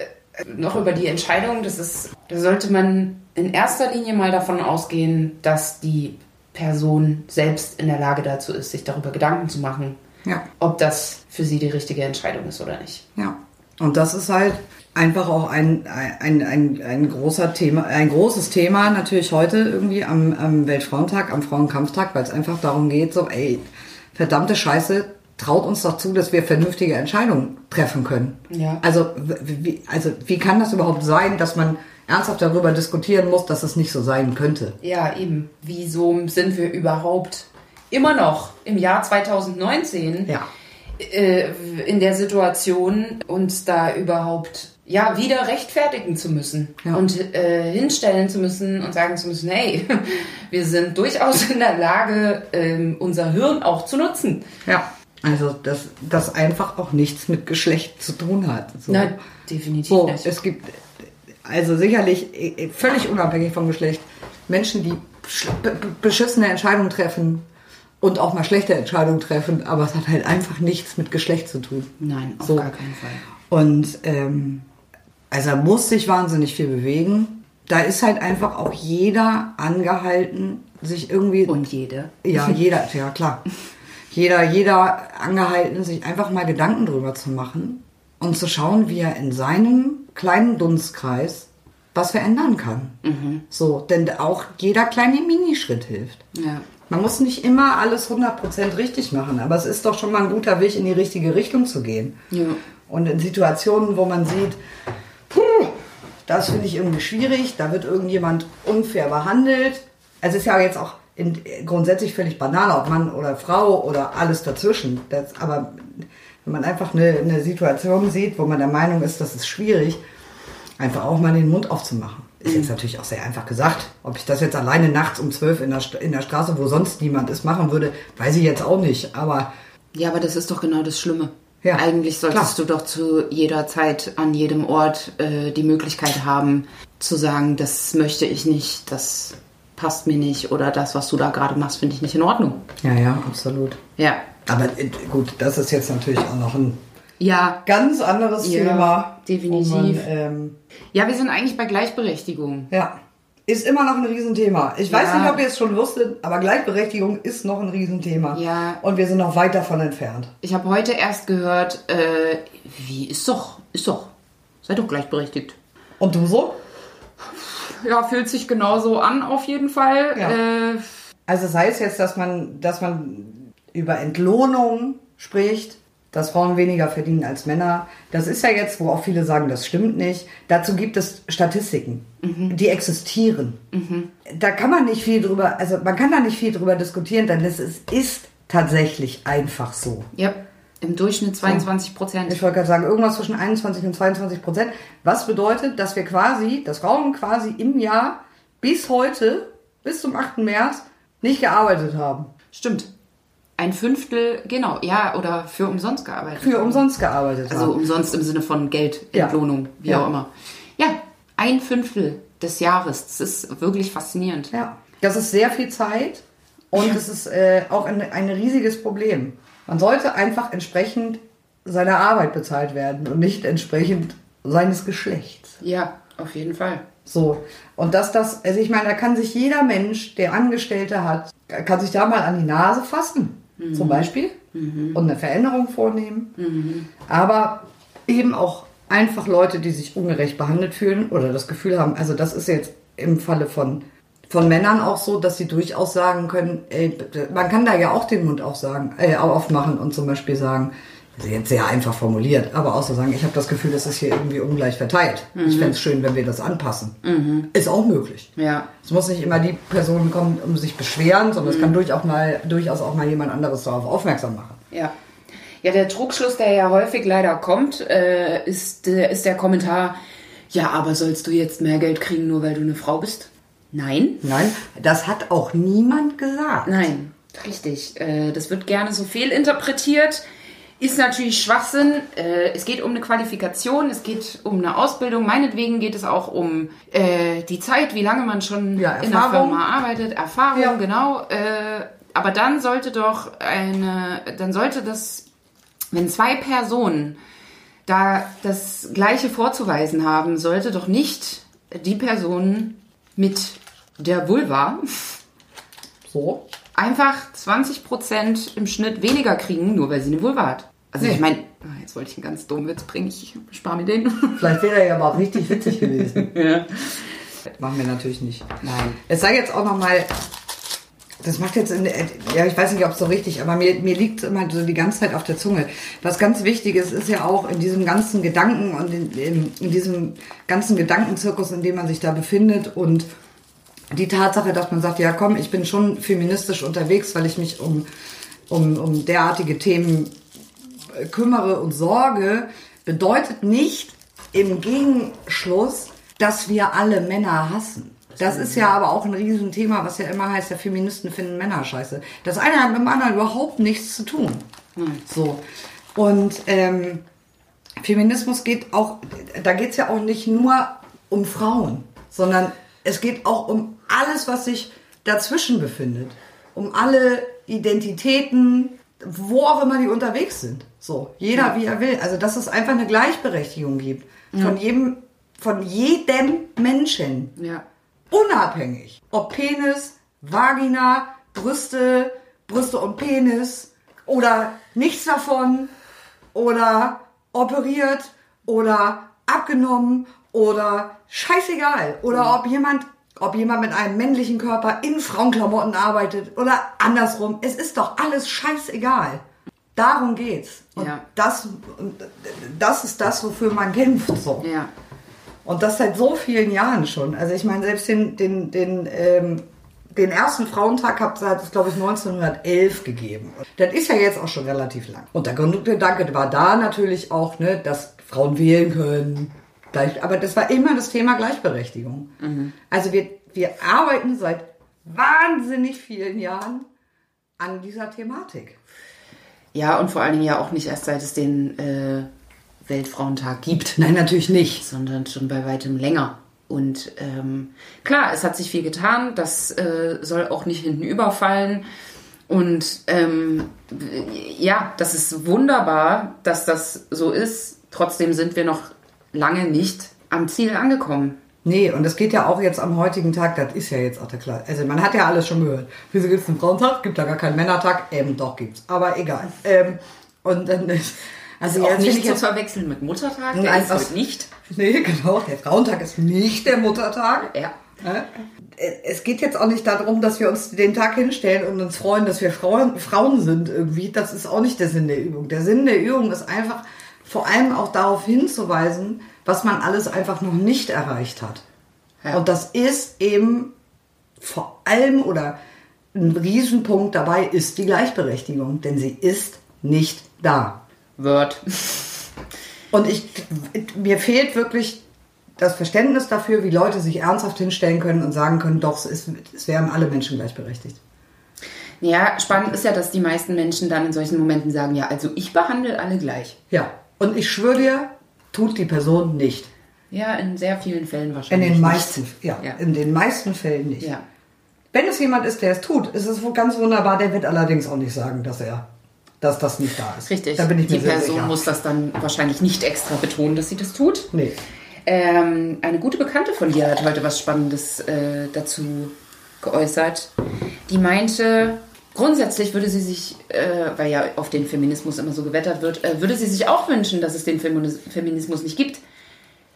noch über die Entscheidung. Das ist, da sollte man in erster Linie mal davon ausgehen, dass die Person selbst in der Lage dazu ist, sich darüber Gedanken zu machen, Ja. ob das für sie die richtige Entscheidung ist oder nicht. Ja. Und das ist halt einfach auch ein, ein, ein, ein großer Thema, ein großes Thema natürlich heute irgendwie am, am Weltfrauentag, am Frauenkampftag, weil es einfach darum geht, so, ey, verdammte Scheiße, traut uns doch zu, dass wir vernünftige Entscheidungen treffen können. Ja. Also, wie, also wie kann das überhaupt sein, dass man ernsthaft darüber diskutieren muss, dass es nicht so sein könnte? Ja, eben. Wieso sind wir überhaupt immer noch im Jahr 2019 Ja. äh, in der Situation, uns da überhaupt ja wieder rechtfertigen zu müssen Ja. und äh, hinstellen zu müssen und sagen zu müssen, hey, wir sind durchaus in der Lage, ähm, unser Hirn auch zu nutzen. Ja. Also, dass das einfach auch nichts mit Geschlecht zu tun hat. So. Na, definitiv So, nicht. es gibt also sicherlich äh, völlig unabhängig vom Geschlecht Menschen, die sch- be- be- beschissene Entscheidungen treffen und auch mal schlechte Entscheidungen treffen, aber es hat halt einfach nichts mit Geschlecht zu tun. Nein, auf So. gar keinen Fall. Und ähm, also er muss sich wahnsinnig viel bewegen. Da ist halt einfach auch jeder angehalten, sich irgendwie Und jede. ja, jeder, ja klar. Jeder, jeder angehalten, sich einfach mal Gedanken drüber zu machen und zu schauen, wie er in seinem kleinen Dunstkreis was verändern kann. So, denn auch jeder kleine Minischritt hilft. Ja. Man muss nicht immer alles 100% richtig machen, aber es ist doch schon mal ein guter Weg, in die richtige Richtung zu gehen. Ja. Und in Situationen, wo man sieht, puh, das finde ich irgendwie schwierig, da wird irgendjemand unfair behandelt. Es ist ja jetzt auch in, grundsätzlich völlig banal, ob Mann oder Frau oder alles dazwischen. Das, aber wenn man einfach eine, eine Situation sieht, wo man der Meinung ist, das ist schwierig, einfach auch mal den Mund aufzumachen. Ist jetzt natürlich auch sehr einfach gesagt. Ob ich das jetzt alleine nachts um zwölf in der, St- in der Straße, wo sonst niemand ist, machen würde, weiß ich jetzt auch nicht. Aber Ja, aber das ist doch genau das Schlimme. Ja, Eigentlich solltest klar. du doch zu jeder Zeit an jedem Ort äh, die Möglichkeit haben zu sagen, das möchte ich nicht, das passt mir nicht oder das, was du da gerade machst, finde ich nicht in Ordnung. ja, ja, absolut. Ja. Aber äh, gut, das ist jetzt natürlich auch noch ein Ja. ganz anderes Ja, Thema. definitiv. Man, ähm, Ja, wir sind eigentlich bei Gleichberechtigung. ja, ist immer noch ein Riesenthema. Ich weiß Ja. nicht, ob ihr es schon wusstet, aber Gleichberechtigung ist noch ein Riesenthema. Ja. Und wir sind noch weit davon entfernt. Ich habe heute erst gehört, äh, wie ist doch, ist doch, seid doch gleichberechtigt. Und du so? Ja, fühlt sich genauso an auf jeden Fall. Ja. Äh, Also sei es jetzt, dass man, dass man über Entlohnung spricht, dass Frauen weniger verdienen als Männer. Das ist ja jetzt, wo auch viele sagen, das stimmt nicht. Dazu gibt es Statistiken, die existieren. Da kann man nicht viel drüber, also man kann da nicht viel drüber diskutieren, denn es ist, ist tatsächlich einfach so. ja, im Durchschnitt 22 Prozent. Ich wollte gerade sagen, irgendwas zwischen 21 und 22 Prozent. Was bedeutet, dass wir quasi, dass Frauen quasi im Jahr bis heute, bis zum 8. März, nicht gearbeitet haben. Stimmt. Ein Fünftel, genau, ja, oder für umsonst gearbeitet. Für haben. umsonst gearbeitet Also haben. umsonst im Sinne von Geld, Ja. Entlohnung, wie Ja. auch immer. Ja, ein Fünftel des Jahres. Das ist wirklich faszinierend. Ja. Das ist sehr viel Zeit und es ist äh, auch ein, ein riesiges Problem. Man sollte einfach entsprechend seiner Arbeit bezahlt werden und nicht entsprechend seines Geschlechts. Ja, auf jeden Fall. So. Und dass das, also ich meine, da kann sich jeder Mensch, der Angestellte hat, kann sich da mal an die Nase fassen. Zum Beispiel, und eine Veränderung vornehmen. Aber eben auch einfach Leute, die sich ungerecht behandelt fühlen oder das Gefühl haben, also das ist jetzt im Falle von, von Männern auch so, dass sie durchaus sagen können, ey, man kann da ja auch den Mund aufsagen, äh, aufmachen und zum Beispiel sagen, jetzt sehr einfach formuliert, aber auch so sagen, ich habe das Gefühl, das ist hier irgendwie ungleich verteilt. Ich fände es schön, wenn wir das anpassen. Ist auch möglich. Ja. Es muss nicht immer die Person kommen, um sich beschweren, sondern es kann durchaus, mal, durchaus auch mal jemand anderes darauf aufmerksam machen. Ja. Ja, der Trugschluss, der ja häufig leider kommt, äh, ist, äh, ist der Kommentar, ja, aber sollst du jetzt mehr Geld kriegen, nur weil du eine Frau bist? Nein. Nein, das hat auch niemand gesagt. Nein, richtig. Äh, das wird gerne so fehlinterpretiert. Ist natürlich Schwachsinn. Äh, es geht um eine Qualifikation, es geht um eine Ausbildung. Meinetwegen geht es auch um äh, die Zeit, wie lange man schon Ja, in der. Firma arbeitet, Erfahrung, Ja. genau. Äh, aber dann sollte doch eine, dann sollte das, wenn zwei Personen da das Gleiche vorzuweisen haben, sollte doch nicht die Person mit der Vulva So. einfach 20% im Schnitt weniger kriegen, nur weil sie eine Vulva hat. Also ich meine, jetzt wollte ich einen ganz dummen Witz bringen, ich spare mir den. Vielleicht wäre er ja aber auch richtig witzig gewesen. ja. Machen wir natürlich nicht. Nein. Es sei jetzt auch nochmal, das macht jetzt, in, ja, ich weiß nicht, ob es so richtig, aber mir, mir liegt immer so die ganze Zeit auf der Zunge. Was ganz wichtig ist, ist ja auch in diesem ganzen Gedanken und in, in, in diesem ganzen Gedankenzirkus, in dem man sich da befindet und die Tatsache, dass man sagt, ja komm, ich bin schon feministisch unterwegs, weil ich mich um, um, um derartige Themen kümmere und sorge, bedeutet nicht im Gegenschluss, dass wir alle Männer hassen. Das ist ja aber auch ein Riesenthema, was ja immer heißt, ja, Feministen finden Männer scheiße. Das eine hat mit dem anderen überhaupt nichts zu tun. So. Und ähm, Feminismus geht auch, da geht es ja auch nicht nur um Frauen, sondern es geht auch um alles, was sich dazwischen befindet. Um alle Identitäten, wo auch immer die unterwegs sind. So, jeder wie er will. Also, dass es einfach eine Gleichberechtigung gibt. Von jedem, von jedem Menschen. Ja. Unabhängig. Ob Penis, Vagina, Brüste, Brüste und Penis oder nichts davon oder operiert oder abgenommen oder scheißegal. Oder ob jemand, ob jemand mit einem männlichen Körper in Frauenklamotten arbeitet oder andersrum. Es ist doch alles scheißegal. Darum geht's. Und Ja. das, das ist das, wofür man kämpft. So. Ja. Und das seit so vielen Jahren schon. Also ich meine, selbst den, den, den, ähm, den ersten Frauentag hat es, glaube ich, 1911 gegeben. Das ist ja jetzt auch schon relativ lang. Und der Grundgedanke war da natürlich auch, ne, dass Frauen wählen können. Gleich, aber das war immer das Thema Gleichberechtigung. Also wir, wir arbeiten seit wahnsinnig vielen Jahren an dieser Thematik. Ja, und vor allen Dingen ja auch nicht erst seit es den äh, Weltfrauentag gibt, Nein, natürlich nicht. sondern schon bei weitem länger. Und ähm, klar, es hat sich viel getan, das äh, soll auch nicht hinten überfallen. Und ähm, ja, das ist wunderbar, dass das so ist. Trotzdem sind wir noch lange nicht am Ziel angekommen. Nee, und es geht ja auch jetzt am heutigen Tag, das ist ja jetzt auch der klar. Also man hat ja alles schon gehört. Wieso gibt es einen Frauentag? Gibt da gar keinen Männertag? Ähm, doch gibt's. Aber egal. Ähm, und dann ist. Also Auch jetzt nicht ich zu jetzt. verwechseln mit Muttertag, der Nein, ist was- nicht. Nee, genau. Der Frauentag ist nicht der Muttertag. Ja. Es geht jetzt auch nicht darum, dass wir uns den Tag hinstellen und uns freuen, dass wir Frauen, Frauen sind irgendwie. Das ist auch nicht der Sinn der Übung. Der Sinn der Übung ist einfach vor allem auch darauf hinzuweisen, was man alles einfach noch nicht erreicht hat. Ja. Und das ist eben vor allem oder ein Riesenpunkt dabei ist die Gleichberechtigung, denn sie ist nicht da. Word. Und ich, mir fehlt wirklich das Verständnis dafür, wie Leute sich ernsthaft hinstellen können und sagen können, doch, es, ist, es wären alle Menschen gleichberechtigt. Ja, spannend ist ja, dass die meisten Menschen dann in solchen Momenten sagen, ja, also ich behandle alle gleich. Ja. Und ich schwöre dir, tut die Person nicht. Ja, in sehr vielen Fällen In wahrscheinlich. den nicht. meisten, ja, Ja. in den meisten Fällen nicht. Ja. Wenn es jemand ist, der es tut, ist es ganz wunderbar. Der wird allerdings auch nicht sagen, dass er, dass das nicht da ist. Richtig. Da bin ich mir die Person sicher. muss das dann wahrscheinlich nicht extra betonen, dass sie das tut. Nee. Ähm, eine gute Bekannte von dir hat heute was Spannendes äh, dazu geäußert. Die meinte, grundsätzlich würde sie sich, äh, weil ja auf den Feminismus immer so gewettert wird, äh, würde sie sich auch wünschen, dass es den Feminis Feminismus nicht gibt.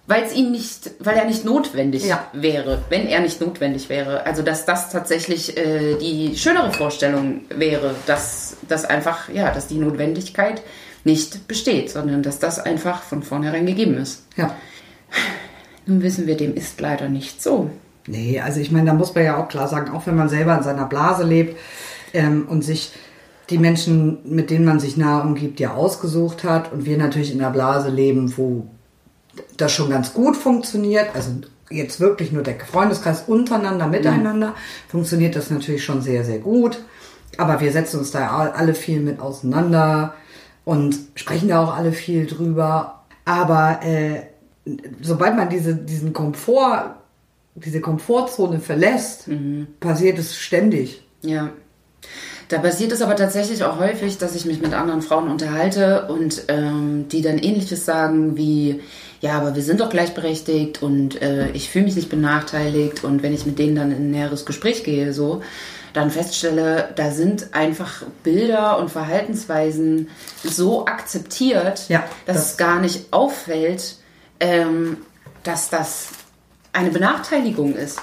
Weil es ihm nicht, weil er nicht notwendig Ja. wäre, wenn er nicht notwendig wäre. Also dass das tatsächlich äh, die schönere Vorstellung wäre, dass das einfach, ja, dass die Notwendigkeit nicht besteht, sondern dass das einfach von vornherein gegeben ist. Ja. Nun wissen wir, dem ist leider nicht so. Nee, also ich meine, da muss man ja auch klar sagen, auch wenn man selber in seiner Blase lebt ähm, und sich die Menschen, mit denen man sich nahe umgibt, ja ausgesucht hat und wir natürlich in einer Blase leben, wo das schon ganz gut funktioniert, also jetzt wirklich nur der Freundeskreis untereinander, miteinander, funktioniert das natürlich schon sehr, sehr gut. Aber wir setzen uns da alle viel mit auseinander und sprechen da auch alle viel drüber. Aber äh, sobald man diese, diesen Komfort, diese Komfortzone verlässt, passiert es ständig. Ja. Da passiert es aber tatsächlich auch häufig, dass ich mich mit anderen Frauen unterhalte und ähm, die dann ähnliches sagen wie, ja, aber wir sind doch gleichberechtigt und äh, ich fühle mich nicht benachteiligt und wenn ich mit denen dann in ein näheres Gespräch gehe, so, dann feststelle, da sind einfach Bilder und Verhaltensweisen so akzeptiert, Ja, dass das- es gar nicht auffällt, ähm, dass das eine Benachteiligung ist.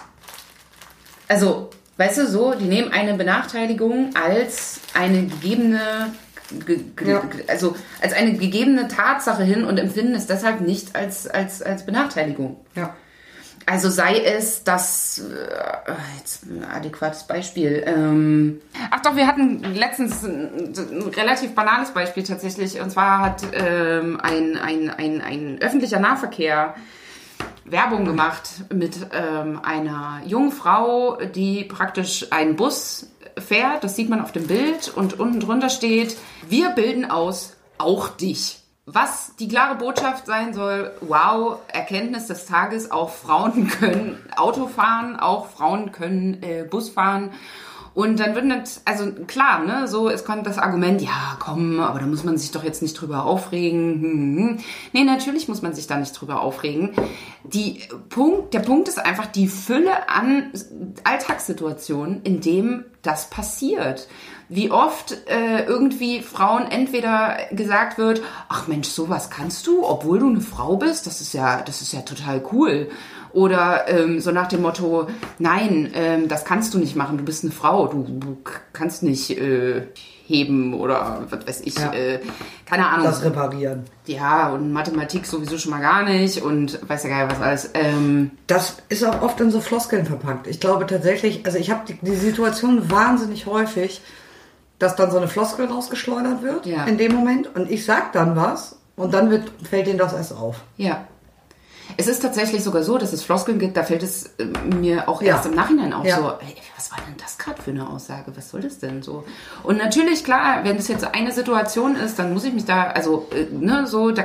Also, weißt du so, die nehmen eine Benachteiligung als eine gegebene, ge, ge, Ja. also als eine gegebene Tatsache hin und empfinden es deshalb nicht als, als, als Benachteiligung. Ja. Also sei es das, äh, jetzt ein adäquates Beispiel. Ähm, ach doch, wir hatten letztens ein, ein relativ banales Beispiel tatsächlich. Und zwar hat ähm, ein, ein, ein, ein öffentlicher Nahverkehr Werbung gemacht mit ähm, einer jungen Frau, die praktisch einen Bus fährt. Das sieht man auf dem Bild und unten drunter steht, wir bilden aus, auch dich. Was die klare Botschaft sein soll, wow, Erkenntnis des Tages, auch Frauen können Auto fahren, auch Frauen können äh, Bus fahren. Und dann wird nicht, also klar, ne, so, es kommt das Argument, ja, komm, aber da muss man sich doch jetzt nicht drüber aufregen. Hm, hm, hm. Nee, natürlich muss man sich da nicht drüber aufregen. Die Punkt, der Punkt ist einfach die Fülle an Alltagssituationen, in dem das passiert. Wie oft äh, irgendwie Frauen entweder gesagt wird, ach Mensch, sowas kannst du, obwohl du eine Frau bist, das ist ja, das ist ja total cool. Oder ähm, so nach dem Motto, nein, ähm, das kannst du nicht machen, du bist eine Frau, du, du kannst nicht äh, heben oder was weiß ich, Ja. äh, keine Ahnung. Das reparieren. ja, und Mathematik sowieso schon mal gar nicht und weiß ja geil was alles. Ähm, Das ist auch oft in so Floskeln verpackt. Ich glaube tatsächlich, also ich habe die, die Situation wahnsinnig häufig, dass dann so eine Floskel rausgeschleudert wird Ja. in dem Moment und ich sag dann was und dann wird, fällt ihnen das erst auf. Ja. Es ist tatsächlich sogar so, dass es Floskeln gibt, da fällt es äh, mir auch Ja. erst im Nachhinein auf Ja. so, ey, was war denn das gerade für eine Aussage? Was soll das denn so? Und natürlich, klar, wenn das jetzt eine Situation ist, dann muss ich mich da, also, äh, ne, so, da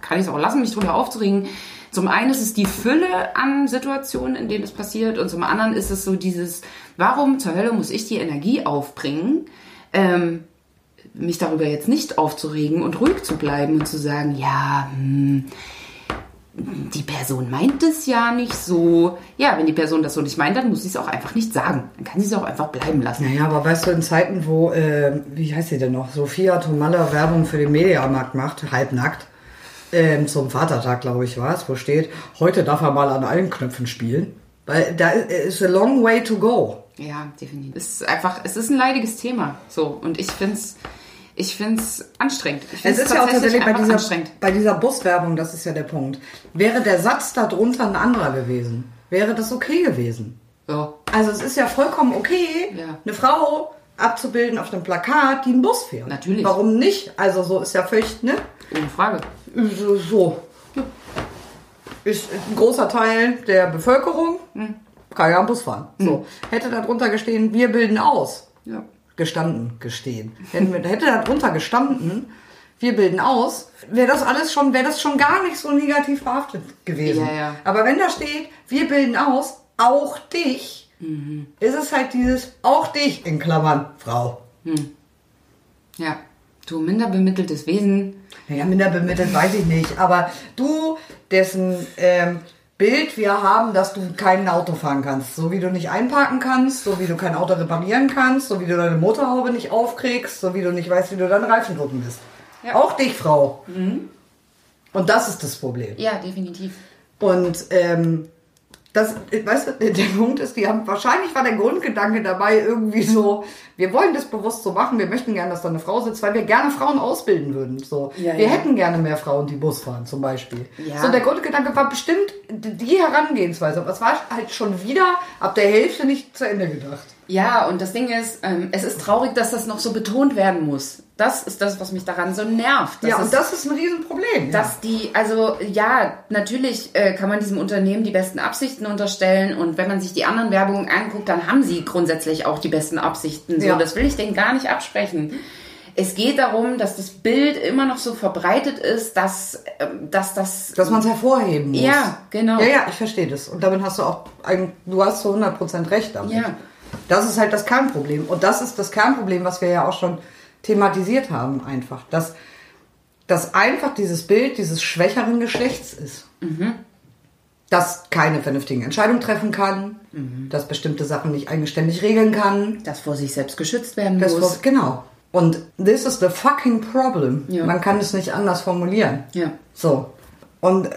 kann ich es auch lassen, mich drüber aufzuregen. Zum einen ist es die Fülle an Situationen, in denen es passiert, und zum anderen ist es so dieses, warum zur Hölle muss ich die Energie aufbringen, ähm, mich darüber jetzt nicht aufzuregen und ruhig zu bleiben und zu sagen, ja, hm, die Person meint es ja nicht so. Ja, wenn die Person das so nicht meint, dann muss sie es auch einfach nicht sagen. Dann kann sie es auch einfach bleiben lassen. Naja, aber weißt du, in Zeiten, wo, äh, wie heißt sie denn noch, Sophia Tomalla Werbung für den Mediamarkt macht, halbnackt, ähm, zum Vatertag, glaube ich, war es, wo steht, heute darf er mal an allen Knöpfen spielen. Weil da ist a long way to go. Ja, definitiv. Es ist einfach, es ist ein leidiges Thema. So. Und ich finde es ich find's anstrengend. Ich Es ist ja auch tatsächlich bei dieser, anstrengend. bei dieser Buswerbung, das ist ja der Punkt. Wäre der Satz darunter ein anderer gewesen, wäre das okay gewesen. Ja. Also es ist ja vollkommen okay, Ja. eine Frau abzubilden auf einem Plakat, die einen Bus fährt. Natürlich. Warum nicht? Also so ist ja völlig, ne? Ohne Frage. So. so. Ist ein großer Teil der Bevölkerung, kann ja am Bus fahren. So. Hätte darunter gestehen, wir bilden aus. Ja. Gestanden, gestehen. Hätte, hätte darunter gestanden, wir bilden aus, wäre das alles schon, wäre das schon gar nicht so negativ behaftet gewesen. Ja, ja. Aber wenn da steht, wir bilden aus, auch dich, Mhm. ist es halt dieses, auch dich, in Klammern, Frau. Ja. Du minder bemitteltes Wesen. Naja, minder bemittelt weiß ich nicht, aber du, dessen ähm, Bild wir haben, dass du kein Auto fahren kannst. So wie du nicht einparken kannst, so wie du kein Auto reparieren kannst, so wie du deine Motorhaube nicht aufkriegst, so wie du nicht weißt, wie du deinen Reifen drücken bist. Ja. Auch dich, Frau. Und das ist das Problem. Ja, definitiv. Und ähm, das, weißt du, der Punkt ist, die haben wahrscheinlich war der Grundgedanke dabei irgendwie so, wir wollen das bewusst so machen, wir möchten gerne, dass da eine Frau sitzt, weil wir gerne Frauen ausbilden würden. So, Ja, wir ja. hätten gerne mehr Frauen, die Bus fahren, zum Beispiel. Ja. So der Grundgedanke war bestimmt die Herangehensweise, aber es war halt schon wieder ab der Hälfte nicht zu Ende gedacht. Ja, und das Ding ist, ähm, es ist traurig, dass das noch so betont werden muss. Das ist das, was mich daran so nervt. Das ja, ist, und das ist ein Riesenproblem. dass die, also ja, natürlich äh, kann man diesem Unternehmen die besten Absichten unterstellen und wenn man sich die anderen Werbungen anguckt, dann haben sie grundsätzlich auch die besten Absichten. So, Ja. das will ich denen gar nicht absprechen. Es geht darum, dass das Bild immer noch so verbreitet ist, dass, ähm, dass das. dass man es hervorheben muss. Ja, genau. Ja, ja, ich verstehe das. Und damit hast du auch, ein, du hast zu 100% recht damit. Ja. Das ist halt das Kernproblem. Und das ist das Kernproblem, was wir ja auch schon thematisiert haben, einfach. Dass, dass einfach dieses Bild dieses schwächeren Geschlechts ist. Mhm. Das keine vernünftigen Entscheidungen treffen kann, Mhm. dass bestimmte Sachen nicht eigenständig regeln kann. das vor sich selbst geschützt werden muss. war, genau. Und this is the fucking problem. Ja. Man kann es nicht anders formulieren. Ja. So. Und äh,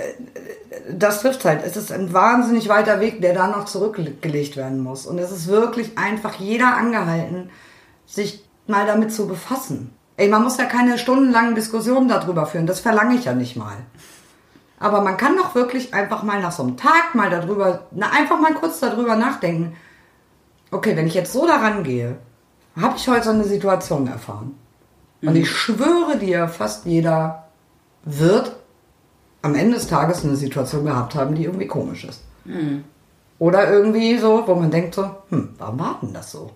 das trifft halt. Es ist ein wahnsinnig weiter Weg, der da noch zurückgelegt werden muss. Und es ist wirklich einfach jeder angehalten, sich mal damit zu befassen. Ey, man muss ja keine stundenlangen Diskussionen darüber führen. Das verlange ich ja nicht mal. Aber man kann doch wirklich einfach mal nach so einem Tag mal darüber, na, einfach mal kurz darüber nachdenken. Okay, wenn ich jetzt so daran gehe, habe ich heute so eine Situation erfahren. Und ich schwöre dir, fast jeder wird am Ende des Tages eine Situation gehabt haben, die irgendwie komisch ist. Oder irgendwie so, wo man denkt so, hm, warum war denn das so?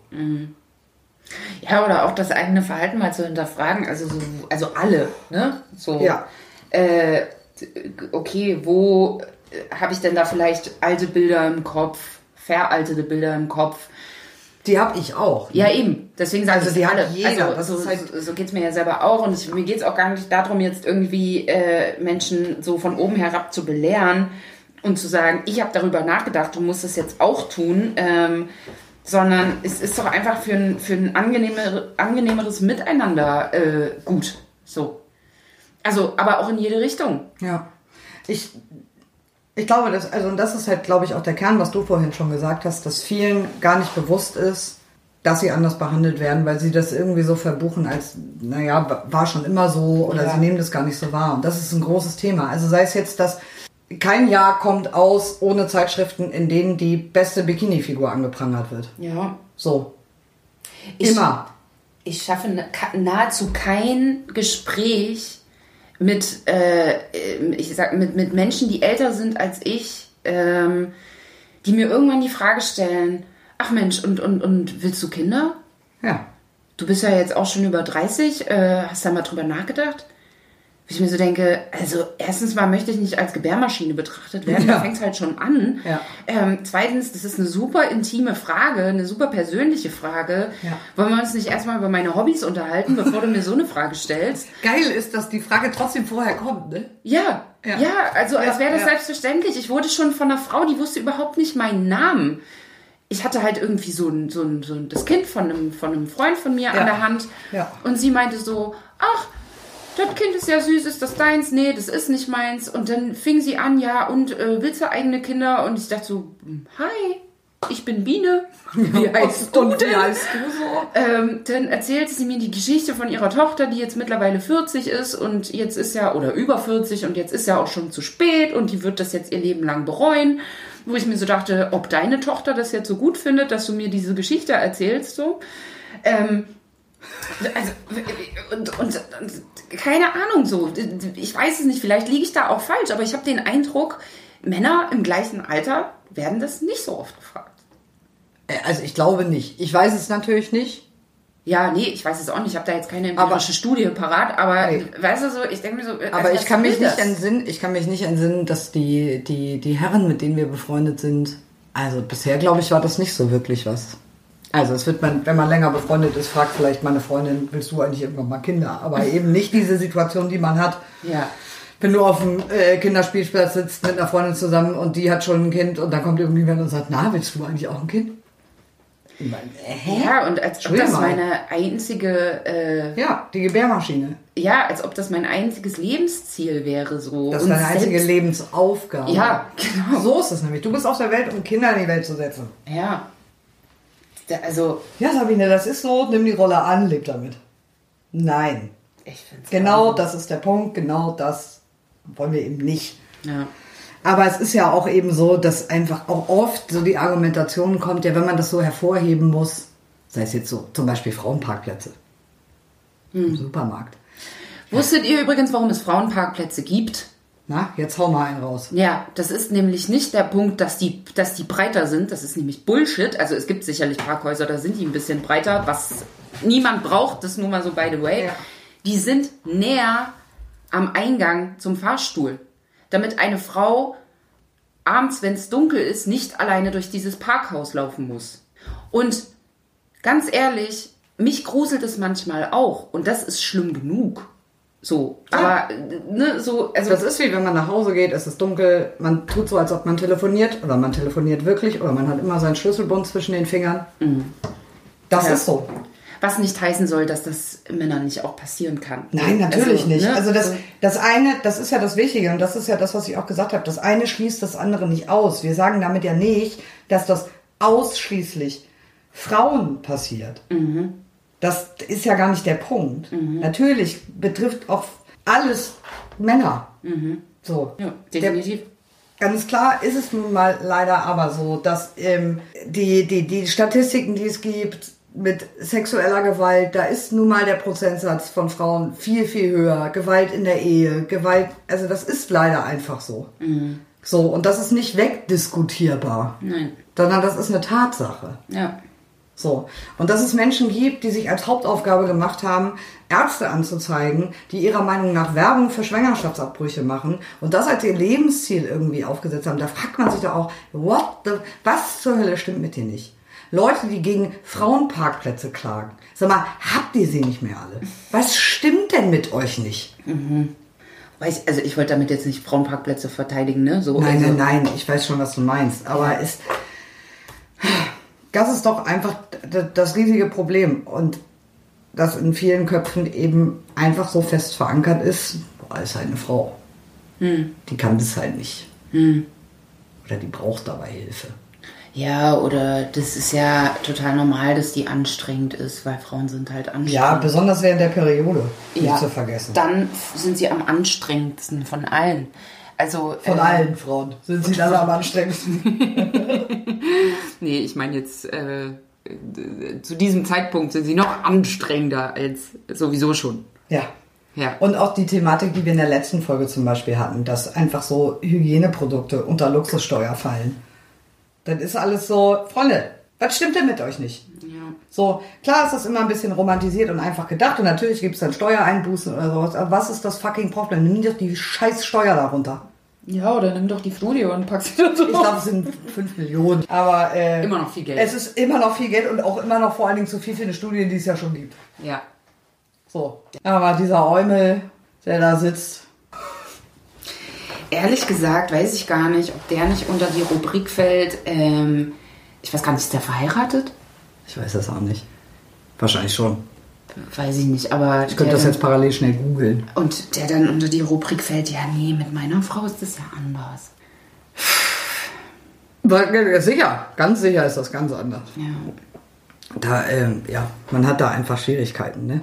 Ja, oder auch das eigene Verhalten mal zu hinterfragen. Also, so, also alle, ne? So, Ja. äh, okay, wo äh, habe ich denn da vielleicht alte Bilder im Kopf, veraltete Bilder im Kopf? Die habe ich auch. Ja, eben. Deswegen sage Also ich die alle. jeder. Also, Das so, halt- so, geht es mir ja selber auch. Und ich, mir geht es auch gar nicht darum, jetzt irgendwie äh, Menschen so von oben herab zu belehren und zu sagen, ich habe darüber nachgedacht, du musst es jetzt auch tun. Ähm, sondern es ist doch einfach für ein, für ein angenehmer, angenehmeres Miteinander äh, gut. So. Also, aber auch in jede Richtung. Ja. Ich, ich glaube, das, also und das ist halt, glaube ich, auch der Kern, was du vorhin schon gesagt hast, dass vielen gar nicht bewusst ist, dass sie anders behandelt werden, weil sie das irgendwie so verbuchen als, naja, war schon immer so oder Ja. sie nehmen das gar nicht so wahr. Und das ist ein großes Thema. Also sei es jetzt, dass kein Jahr kommt aus ohne Zeitschriften, in denen die beste Bikini-Figur angeprangert wird. Ja. So. Ich, Immer. Ich schaffe nahezu kein Gespräch mit, äh, ich sag, mit, mit Menschen, die älter sind als ich, ähm, die mir irgendwann die Frage stellen, ach Mensch, und, und, und willst du Kinder? Ja. Du bist ja jetzt auch schon über 30, äh, hast da mal drüber nachgedacht? Ich mir so denke, also erstens mal möchte ich nicht als Gebärmaschine betrachtet werden, Ja. da fängt es halt schon an. Ja. Ähm, zweitens, das ist eine super intime Frage, eine super persönliche Frage. Ja. Wollen wir uns nicht erstmal über meine Hobbys unterhalten, bevor du mir so eine Frage stellst? Geil ist, dass die Frage trotzdem vorher kommt, ne? Ja, Ja. also als wäre das selbstverständlich. Ich wurde schon von einer Frau, die wusste überhaupt nicht meinen Namen. Ich hatte halt irgendwie so ein, so ein, so ein das Kind von einem, von einem Freund von mir an der Hand. Und sie meinte so, ach, das Kind ist ja süß, ist das deins? Nee, das ist nicht meins. Und dann fing sie an, ja, und äh, willst du eigene Kinder? Und ich dachte so, hm, hi, ich bin Biene. Wie heißt du Und wie denn? heißt du so? Ähm, dann erzählte sie mir die Geschichte von ihrer Tochter, die jetzt mittlerweile 40 ist und jetzt ist ja, oder über 40 und jetzt ist ja auch schon zu spät und die wird das jetzt ihr Leben lang bereuen. Wo ich mir so dachte, ob deine Tochter das jetzt so gut findet, dass du mir diese Geschichte erzählst, so. Ähm, also, und, und, und keine Ahnung so. Ich weiß es nicht, vielleicht liege ich da auch falsch, aber ich habe den Eindruck, Männer im gleichen Alter werden das nicht so oft gefragt. Äh, Also ich glaube nicht. Ich weiß es natürlich nicht. Ja, nee, ich weiß es auch nicht. Ich habe da jetzt keine Aber- empirische Studie parat, aber Nee. weißt du so, ich denke mir so, also Aber was ich kann mich nicht entsinnen, ich kann mich nicht entsinnen, dass die, die, die Herren, mit denen wir befreundet sind, also bisher glaube ich, war das nicht so wirklich was. Also es wird man, wenn man länger befreundet ist, fragt vielleicht meine Freundin, willst du eigentlich irgendwann mal Kinder? Aber eben nicht diese Situation, die man hat, Ja. Wenn du auf dem äh, Kinderspielplatz sitzt mit einer Freundin zusammen und die hat schon ein Kind und dann kommt irgendjemand und sagt, na, willst du eigentlich auch ein Kind? Ich meine, äh, Ja, und als ob das meine einzige, äh, Ja, die Gebärmaschine. ja, als ob das mein einziges Lebensziel wäre, so. Das ist deine einzige selbst- Lebensaufgabe. Ja, genau. So ist es nämlich. Du bist auf der Welt, um Kinder in die Welt zu setzen. Ja. Also, Ja, Sabine, das ist so. Nimm die Rolle an, leb damit. Nein. ich finde Genau das ist der Punkt. Genau das wollen wir eben nicht. Ja. Aber es ist ja auch eben so, dass einfach auch oft so die Argumentation kommt, ja, wenn man das so hervorheben muss, sei es jetzt so, zum Beispiel Frauenparkplätze im Supermarkt. Wusstet ihr übrigens, warum es Frauenparkplätze gibt? Na, jetzt hau mal einen raus. Ja, das ist nämlich nicht der Punkt, dass die, dass die breiter sind. Das ist nämlich Bullshit. Also es gibt sicherlich Parkhäuser, da sind die ein bisschen breiter, was niemand braucht. Das nur mal so by the way. Ja. Die sind näher am Eingang zum Fahrstuhl, damit eine Frau abends, wenn es dunkel ist, nicht alleine durch dieses Parkhaus laufen muss. Und ganz ehrlich, mich gruselt es manchmal auch. Und das ist schlimm genug. So, aber äh, ne, so, also Das ist wie wenn man nach Hause geht, es ist dunkel, man tut so, als ob man telefoniert oder man telefoniert wirklich oder man hat immer seinen Schlüsselbund zwischen den Fingern. Das Ja. ist so. Was nicht heißen soll, dass das Männern nicht auch passieren kann. Nein, natürlich Also, nicht. ne, Also das, das eine, das ist ja das Wichtige und das ist ja das, was ich auch gesagt habe. Das eine schließt das andere nicht aus. Wir sagen damit ja nicht, dass das ausschließlich Frauen passiert. Mhm. Das ist ja gar nicht der Punkt. Natürlich betrifft auch alles Männer. So. Mhm. Ja, Der, definitiv. Ganz klar ist es nun mal leider aber so, dass ähm, die, die, die Statistiken, die es gibt mit sexueller Gewalt, da ist nun mal der Prozentsatz von Frauen viel, viel höher. Gewalt in der Ehe, Gewalt, also das ist leider einfach so. So, und das ist nicht wegdiskutierbar, Nein. sondern das ist eine Tatsache. Ja. So. Und dass es Menschen gibt, die sich als Hauptaufgabe gemacht haben, Ärzte anzuzeigen, die ihrer Meinung nach Werbung für Schwangerschaftsabbrüche machen und das als ihr Lebensziel irgendwie aufgesetzt haben, da fragt man sich doch auch, what the, was zur Hölle stimmt mit dir nicht? Leute, die gegen Frauenparkplätze klagen. Sag mal, habt ihr sie nicht mehr alle? Was stimmt denn mit euch nicht? Weiß, also ich wollte damit jetzt nicht Frauenparkplätze verteidigen, ne? So, Nein, also, nein, nein, ich weiß schon, was du meinst. Aber es, das ist doch einfach das riesige Problem. Und das in vielen Köpfen eben einfach so fest verankert ist, boah, ist halt eine Frau. Die kann das halt nicht. Oder die braucht dabei Hilfe. Ja, oder das ist ja total normal, dass die anstrengend ist, weil Frauen sind halt anstrengend. Ja, besonders während der Periode. Nicht Ja, zu vergessen. Dann sind sie am anstrengendsten von allen. Also Von äh, allen Frauen sind sie dann am anstrengendsten. Nee, ich meine jetzt äh, zu diesem Zeitpunkt sind sie noch anstrengender als sowieso schon. Ja. Ja. Und auch die Thematik, die wir in der letzten Folge zum Beispiel hatten, dass einfach so Hygieneprodukte unter Luxussteuer fallen. Dann ist alles so, Freunde, was stimmt denn mit euch nicht? ja. So, klar ist das immer ein bisschen romantisiert und einfach gedacht und natürlich gibt es dann Steuereinbußen oder sowas, aber was ist das fucking Problem? Nimm doch die scheiß Steuer darunter. Ja, oder nimm doch die Studie und pack sie da so. Ich glaube, es sind 5 Millionen, aber äh, Immer noch viel Geld. es ist immer noch viel Geld und auch immer noch vor allen Dingen zu viel für eine Studie, die es ja schon gibt. Ja. So, aber dieser Eumel, der da sitzt, Ehrlich gesagt weiß ich gar nicht, ob der nicht unter die Rubrik fällt. Ähm, ich weiß gar nicht, ist der verheiratet? ich weiß das auch nicht. Wahrscheinlich schon. Weiß ich nicht, aber. Ich könnte das jetzt parallel schnell googeln. Und der dann unter die Rubrik fällt, ja, nee, mit meiner Frau ist das ja anders. Sicher, ganz sicher ist das ganz anders. Ja. Da, ähm, ja, man hat da einfach Schwierigkeiten, ne?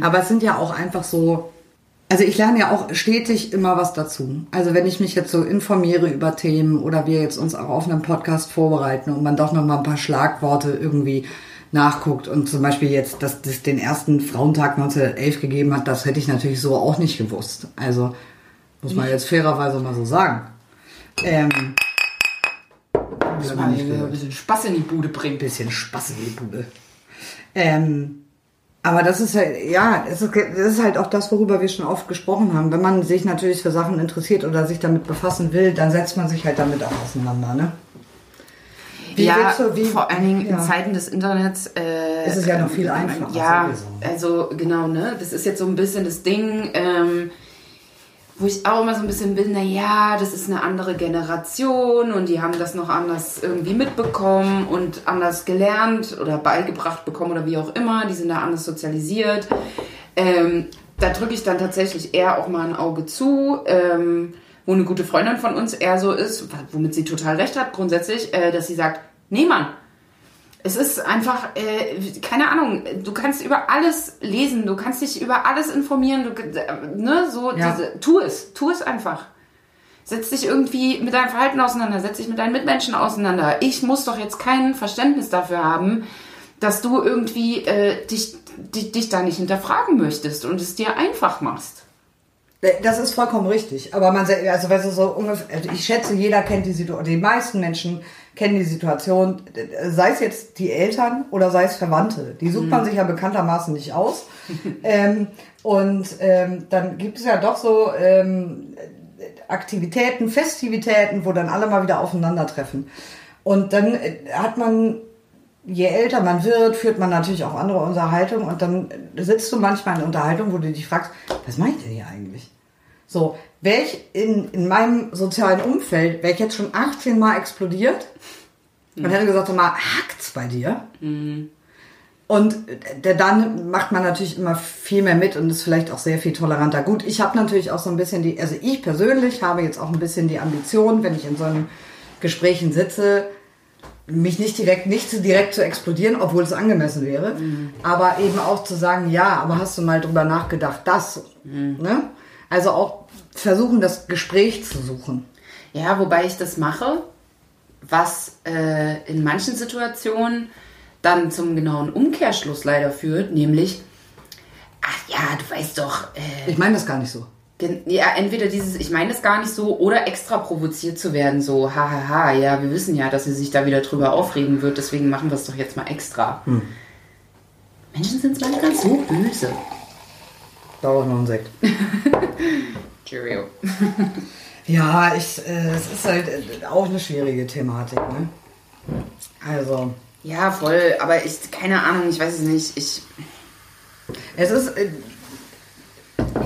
Aber es sind ja auch einfach so. Also ich lerne ja auch stetig immer was dazu. Also wenn ich mich jetzt so informiere über Themen oder wir jetzt uns auch auf einem Podcast vorbereiten und man doch noch mal ein paar Schlagworte irgendwie nachguckt und zum Beispiel jetzt, dass das den ersten Frauentag 1911 gegeben hat, das hätte ich natürlich so auch nicht gewusst. Also muss man jetzt fairerweise mal so sagen. Ähm, Muss mal ein bisschen Spaß in die Bude bringen. bisschen Spaß in die Bude. Ähm, aber das ist halt, ja, es ist, das ist halt auch das, worüber wir schon oft gesprochen haben. Wenn man sich natürlich für Sachen interessiert oder sich damit befassen will, dann setzt man sich halt damit auch auseinander, ne? Wie ja, du- wie- vor allen Dingen ja. in Zeiten des Internets. Äh, Es ist ja noch viel einfacher Ja, also genau, ne? Das ist jetzt so ein bisschen das Ding. Ähm, wo ich auch immer so ein bisschen bin, naja, das ist eine andere Generation und die haben das noch anders irgendwie mitbekommen und anders gelernt oder beigebracht bekommen oder wie auch immer. Die sind da anders sozialisiert. Ähm, da drücke ich dann tatsächlich eher auch mal ein Auge zu. Ähm, wo eine gute Freundin von uns eher so ist, womit sie total recht hat grundsätzlich, äh, dass sie sagt, nee Mann, es ist einfach, äh, keine Ahnung, du kannst über alles lesen, du kannst dich über alles informieren, du, ne, so, ja. diese, tu es, tu es einfach. Setz dich irgendwie mit deinem Verhalten auseinander, setz dich mit deinen Mitmenschen auseinander. Ich muss doch jetzt kein Verständnis dafür haben, dass du irgendwie äh, dich, dich, dich da nicht hinterfragen möchtest und es dir einfach machst. Äh, das ist vollkommen richtig. Aber man, also weißt du, so ungefähr, also ich schätze, jeder kennt die Situation, die meisten Menschen kennen die Situation, sei es jetzt die Eltern oder sei es Verwandte. Die sucht man mhm. sich ja bekanntermaßen nicht aus. ähm, und ähm, dann gibt es ja doch so ähm, Aktivitäten, Festivitäten, wo dann alle mal wieder aufeinandertreffen. Und dann äh, hat man, je älter man wird, führt man natürlich auch andere Unterhaltungen und dann sitzt du manchmal in Unterhaltung, wo du dich fragst, was meint ihr hier eigentlich? So, wäre ich in, in meinem sozialen Umfeld, wäre ich jetzt schon 18 Mal explodiert mhm. und hätte gesagt, mal, hackt's bei dir? Mhm. Und der, dann macht man natürlich immer viel mehr mit und ist vielleicht auch sehr viel toleranter. Gut, ich habe natürlich auch so ein bisschen die, also ich persönlich habe jetzt auch ein bisschen die Ambition, wenn ich in so einem Gesprächen sitze, mich nicht direkt, nicht zu direkt zu explodieren, obwohl es angemessen wäre, mhm. aber eben auch zu sagen, ja, aber hast du mal drüber nachgedacht, das, mhm. ne? Also auch versuchen, das Gespräch zu suchen. Ja, wobei ich das mache, was äh, in manchen Situationen dann zum genauen Umkehrschluss leider führt, nämlich, ach ja, du weißt doch. Äh, ich meine das gar nicht so. Ja, entweder dieses, ich meine das gar nicht so, oder extra provoziert zu werden, so, hahaha, ha, ha, ja, wir wissen ja, dass sie sich da wieder drüber aufregen wird, deswegen machen wir es doch jetzt mal extra. Hm. Menschen sind manchmal so böse. Dauert noch ein Sekt. Cheerio. ja, ich, äh, es ist halt äh, auch eine schwierige Thematik, ne? Also. Ja, voll, aber ich, keine Ahnung, ich weiß es nicht. Ich. Es ist. Äh,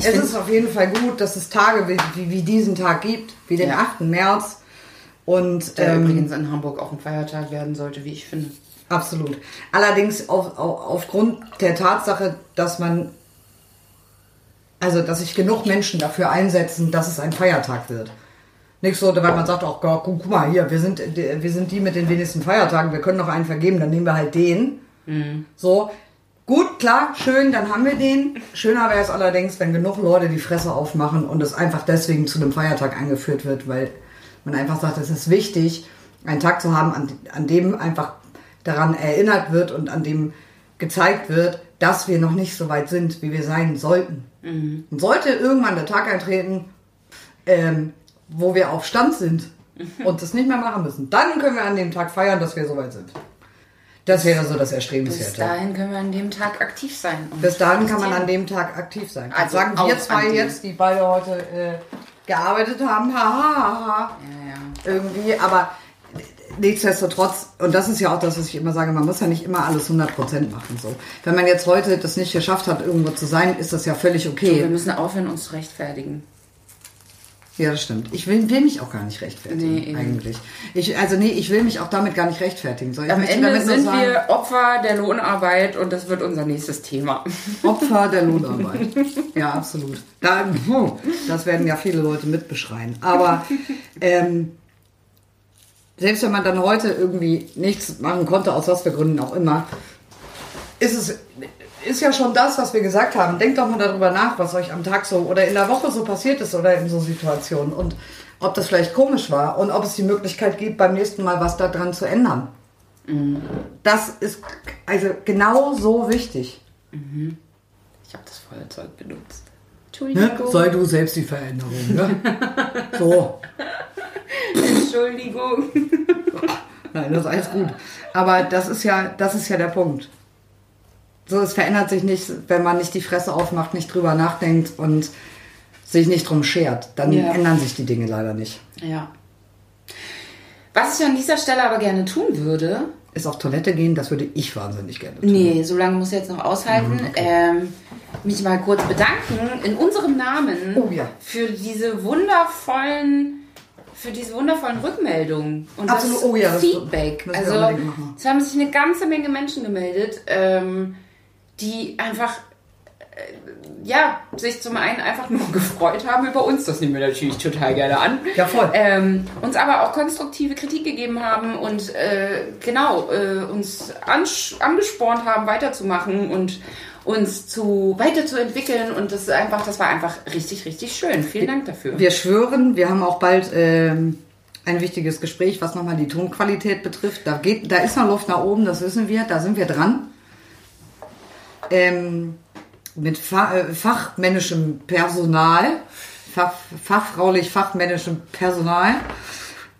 es ist auf jeden Fall gut, dass es Tage wie, wie, wie diesen Tag gibt, wie den ja. 8. März. Und, Der ähm, übrigens in Hamburg auch ein Feiertag werden sollte, wie ich finde. Absolut. Allerdings auf, auf, aufgrund der Tatsache, dass man also, dass sich genug Menschen dafür einsetzen, dass es ein Feiertag wird. Nicht so, weil man sagt, auch guck, guck mal hier, wir sind, wir sind die mit den wenigsten Feiertagen, wir können noch einen vergeben, dann nehmen wir halt den. Mhm. So, gut, klar, schön, dann haben wir den. Schöner wäre es allerdings, wenn genug Leute die Fresse aufmachen und es einfach deswegen zu einem Feiertag eingeführt wird, weil man einfach sagt, es ist wichtig, einen Tag zu haben, an, an dem einfach daran erinnert wird und an dem gezeigt wird, dass wir noch nicht so weit sind, wie wir sein sollten. Mhm. Und sollte irgendwann der Tag eintreten, ähm, wo wir auf Stand sind mhm. und das nicht mehr machen müssen, dann können wir an dem Tag feiern, dass wir soweit sind. Das wäre so das Erstrebenswerte. Bis dahin können wir an dem Tag aktiv sein. Bis dahin kann man an dem Tag aktiv sein. Also sagen wir zwei jetzt, die beide heute äh, gearbeitet haben, haha, ha, ha. Ja, ja. Irgendwie, aber nichtsdestotrotz, und das ist ja auch das, was ich immer sage, man muss ja nicht immer alles 100% machen. So. Wenn man jetzt heute das nicht geschafft hat, irgendwo zu sein, ist das ja völlig okay. wir müssen aufhören, uns zu rechtfertigen. Ja, das stimmt. Ich will, will mich auch gar nicht rechtfertigen, nee, eigentlich. Ich, also nee, ich will mich auch damit gar nicht rechtfertigen. So, Am Ende sind sagen, wir Opfer der Lohnarbeit und das wird unser nächstes Thema. Opfer der Lohnarbeit. Ja, absolut. Da, das werden ja viele Leute mitbeschreien. Aber ähm, selbst wenn man dann heute irgendwie nichts machen konnte, aus was für Gründen auch immer, ist es ist ja schon das, was wir gesagt haben. Denkt doch mal darüber nach, was euch am Tag so oder in der Woche so passiert ist oder in so Situationen und ob das vielleicht komisch war und ob es die Möglichkeit gibt, beim nächsten Mal was daran zu ändern. Mhm. Das ist also genau so wichtig. Mhm. Ich habe das Feuerzeug benutzt. Ne? Sei du selbst die Veränderung. Ne? so. Entschuldigung. Nein, das ist alles gut. Aber das ist ja, das ist ja der Punkt. So, es verändert sich nicht, wenn man nicht die Fresse aufmacht, nicht drüber nachdenkt und sich nicht drum schert. Dann ja. ändern sich die Dinge leider nicht. Ja. Was ich an dieser Stelle aber gerne tun würde, ist auf Toilette gehen, das würde ich wahnsinnig gerne tun. Nee, so lange muss ich jetzt noch aushalten. Ähm, mich mal kurz bedanken in unserem Namen Oh ja. für diese wundervollen für diese wundervollen Rückmeldungen und Absolut. das Oh ja, das Feedback. wir Also es haben sich eine ganze Menge Menschen gemeldet, ähm, die einfach äh, ja, sich zum einen einfach nur gefreut haben über uns, das nehmen wir natürlich total gerne an. Ja, voll. Ähm, uns aber auch konstruktive Kritik gegeben haben und äh, genau äh, uns angespornt haben, weiterzumachen und uns zu weiterzuentwickeln und das einfach, das war einfach richtig, richtig schön. Vielen Dank dafür. Wir schwören, wir haben auch bald ähm, ein wichtiges Gespräch, was nochmal die Tonqualität betrifft. Da, geht, da ist noch Luft nach oben, das wissen wir, da sind wir dran. Ähm, mit fa äh, fachmännischem Personal, fach, fachfraulich fachmännischem Personal.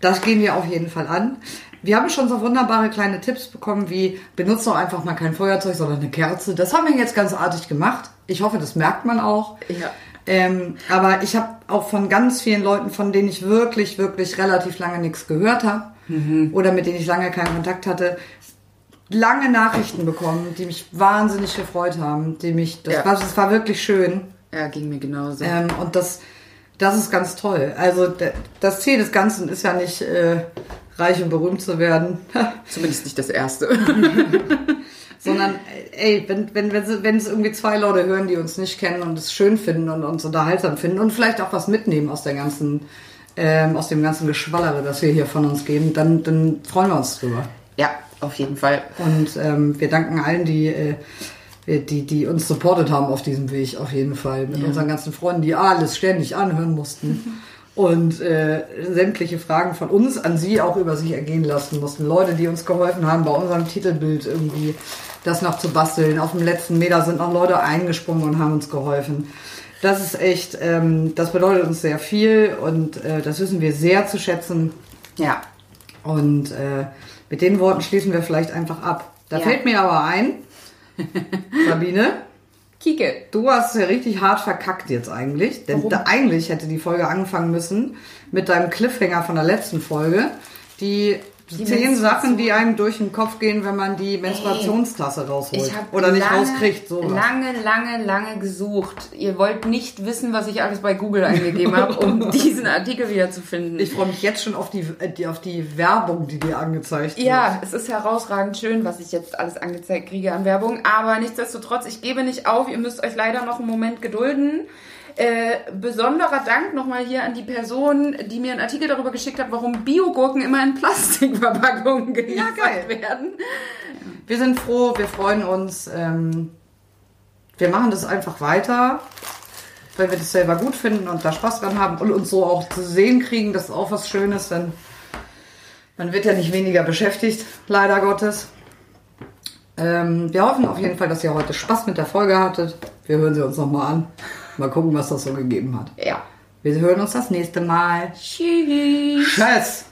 Das gehen wir auf jeden Fall an. Wir haben schon so wunderbare kleine Tipps bekommen, wie benutzt doch einfach mal kein Feuerzeug, sondern eine Kerze. Das haben wir jetzt ganz artig gemacht. Ich hoffe, das merkt man auch. Ja. Ähm, aber ich habe auch von ganz vielen Leuten, von denen ich wirklich, wirklich relativ lange nichts gehört habe oder mit denen ich lange keinen Kontakt hatte, lange Nachrichten bekommen, die mich wahnsinnig gefreut haben, die mich, das, Ja. war, das war wirklich schön. Ja, ging mir genauso. Ähm, und das, das ist ganz toll. Also das Ziel des Ganzen ist ja nicht äh, reich und berühmt zu werden, Zumindest nicht das erste. sondern ey, wenn, wenn, wenn, wenn es irgendwie zwei Leute hören, die uns nicht kennen und es schön finden und uns unterhaltsam finden und vielleicht auch was mitnehmen aus der ganzen, ähm, aus dem ganzen Geschwallere, das wir hier von uns geben, dann, dann freuen wir uns drüber. ja, auf jeden Fall. Und ähm, wir danken allen, die, äh, die, die uns supportet haben auf diesem Weg, auf jeden Fall. Mit unseren ganzen Freunden, die alles ständig anhören mussten. Und äh, sämtliche Fragen von uns an sie auch über sich ergehen lassen mussten. Leute, die uns geholfen haben, bei unserem Titelbild irgendwie das noch zu basteln. Auf dem letzten Meter sind noch Leute eingesprungen und haben uns geholfen. Das ist echt, ähm, das bedeutet uns sehr viel und äh, das wissen wir sehr zu schätzen. Ja. Und äh, mit den Worten schließen wir vielleicht einfach ab. Da Ja. fällt mir aber ein, Sabine, Kike. du hast ja richtig hart verkackt jetzt eigentlich. Denn da, eigentlich hätte die Folge angefangen müssen mit deinem Cliffhanger von der letzten Folge. Die, Die zehn. Sachen, die einem durch den Kopf gehen, wenn man die Menstruationstasse rausholt. Oder nicht lange, rauskriegt. So lange, lange, lange gesucht. Ihr wollt nicht wissen, was ich alles bei Google eingegeben habe, um diesen Artikel wiederzufinden. Ich freue mich jetzt schon auf die, äh, die, auf die Werbung, die dir angezeigt wird. Ja, es ist herausragend schön, was ich jetzt alles angezeigt kriege an Werbung. Aber nichtsdestotrotz, ich gebe nicht auf. Ihr müsst euch leider noch einen Moment gedulden. Äh, besonderer Dank nochmal hier an die Person, die mir einen Artikel darüber geschickt hat, warum Biogurken immer in Plastikverpackungen geliefert geil. werden. Wir sind froh, wir freuen uns. Ähm, wir machen das einfach weiter, weil wir das selber gut finden und da Spaß dran haben und uns so auch zu sehen kriegen. Das ist auch was Schönes, denn man wird ja nicht weniger beschäftigt, leider Gottes. Ähm, wir hoffen auf jeden Fall, dass ihr heute Spaß mit der Folge hattet. Wir hören sie uns nochmal an. Mal gucken, was das so gegeben hat. Ja. Wir hören uns das nächste Mal. Tschüss. Tschüss!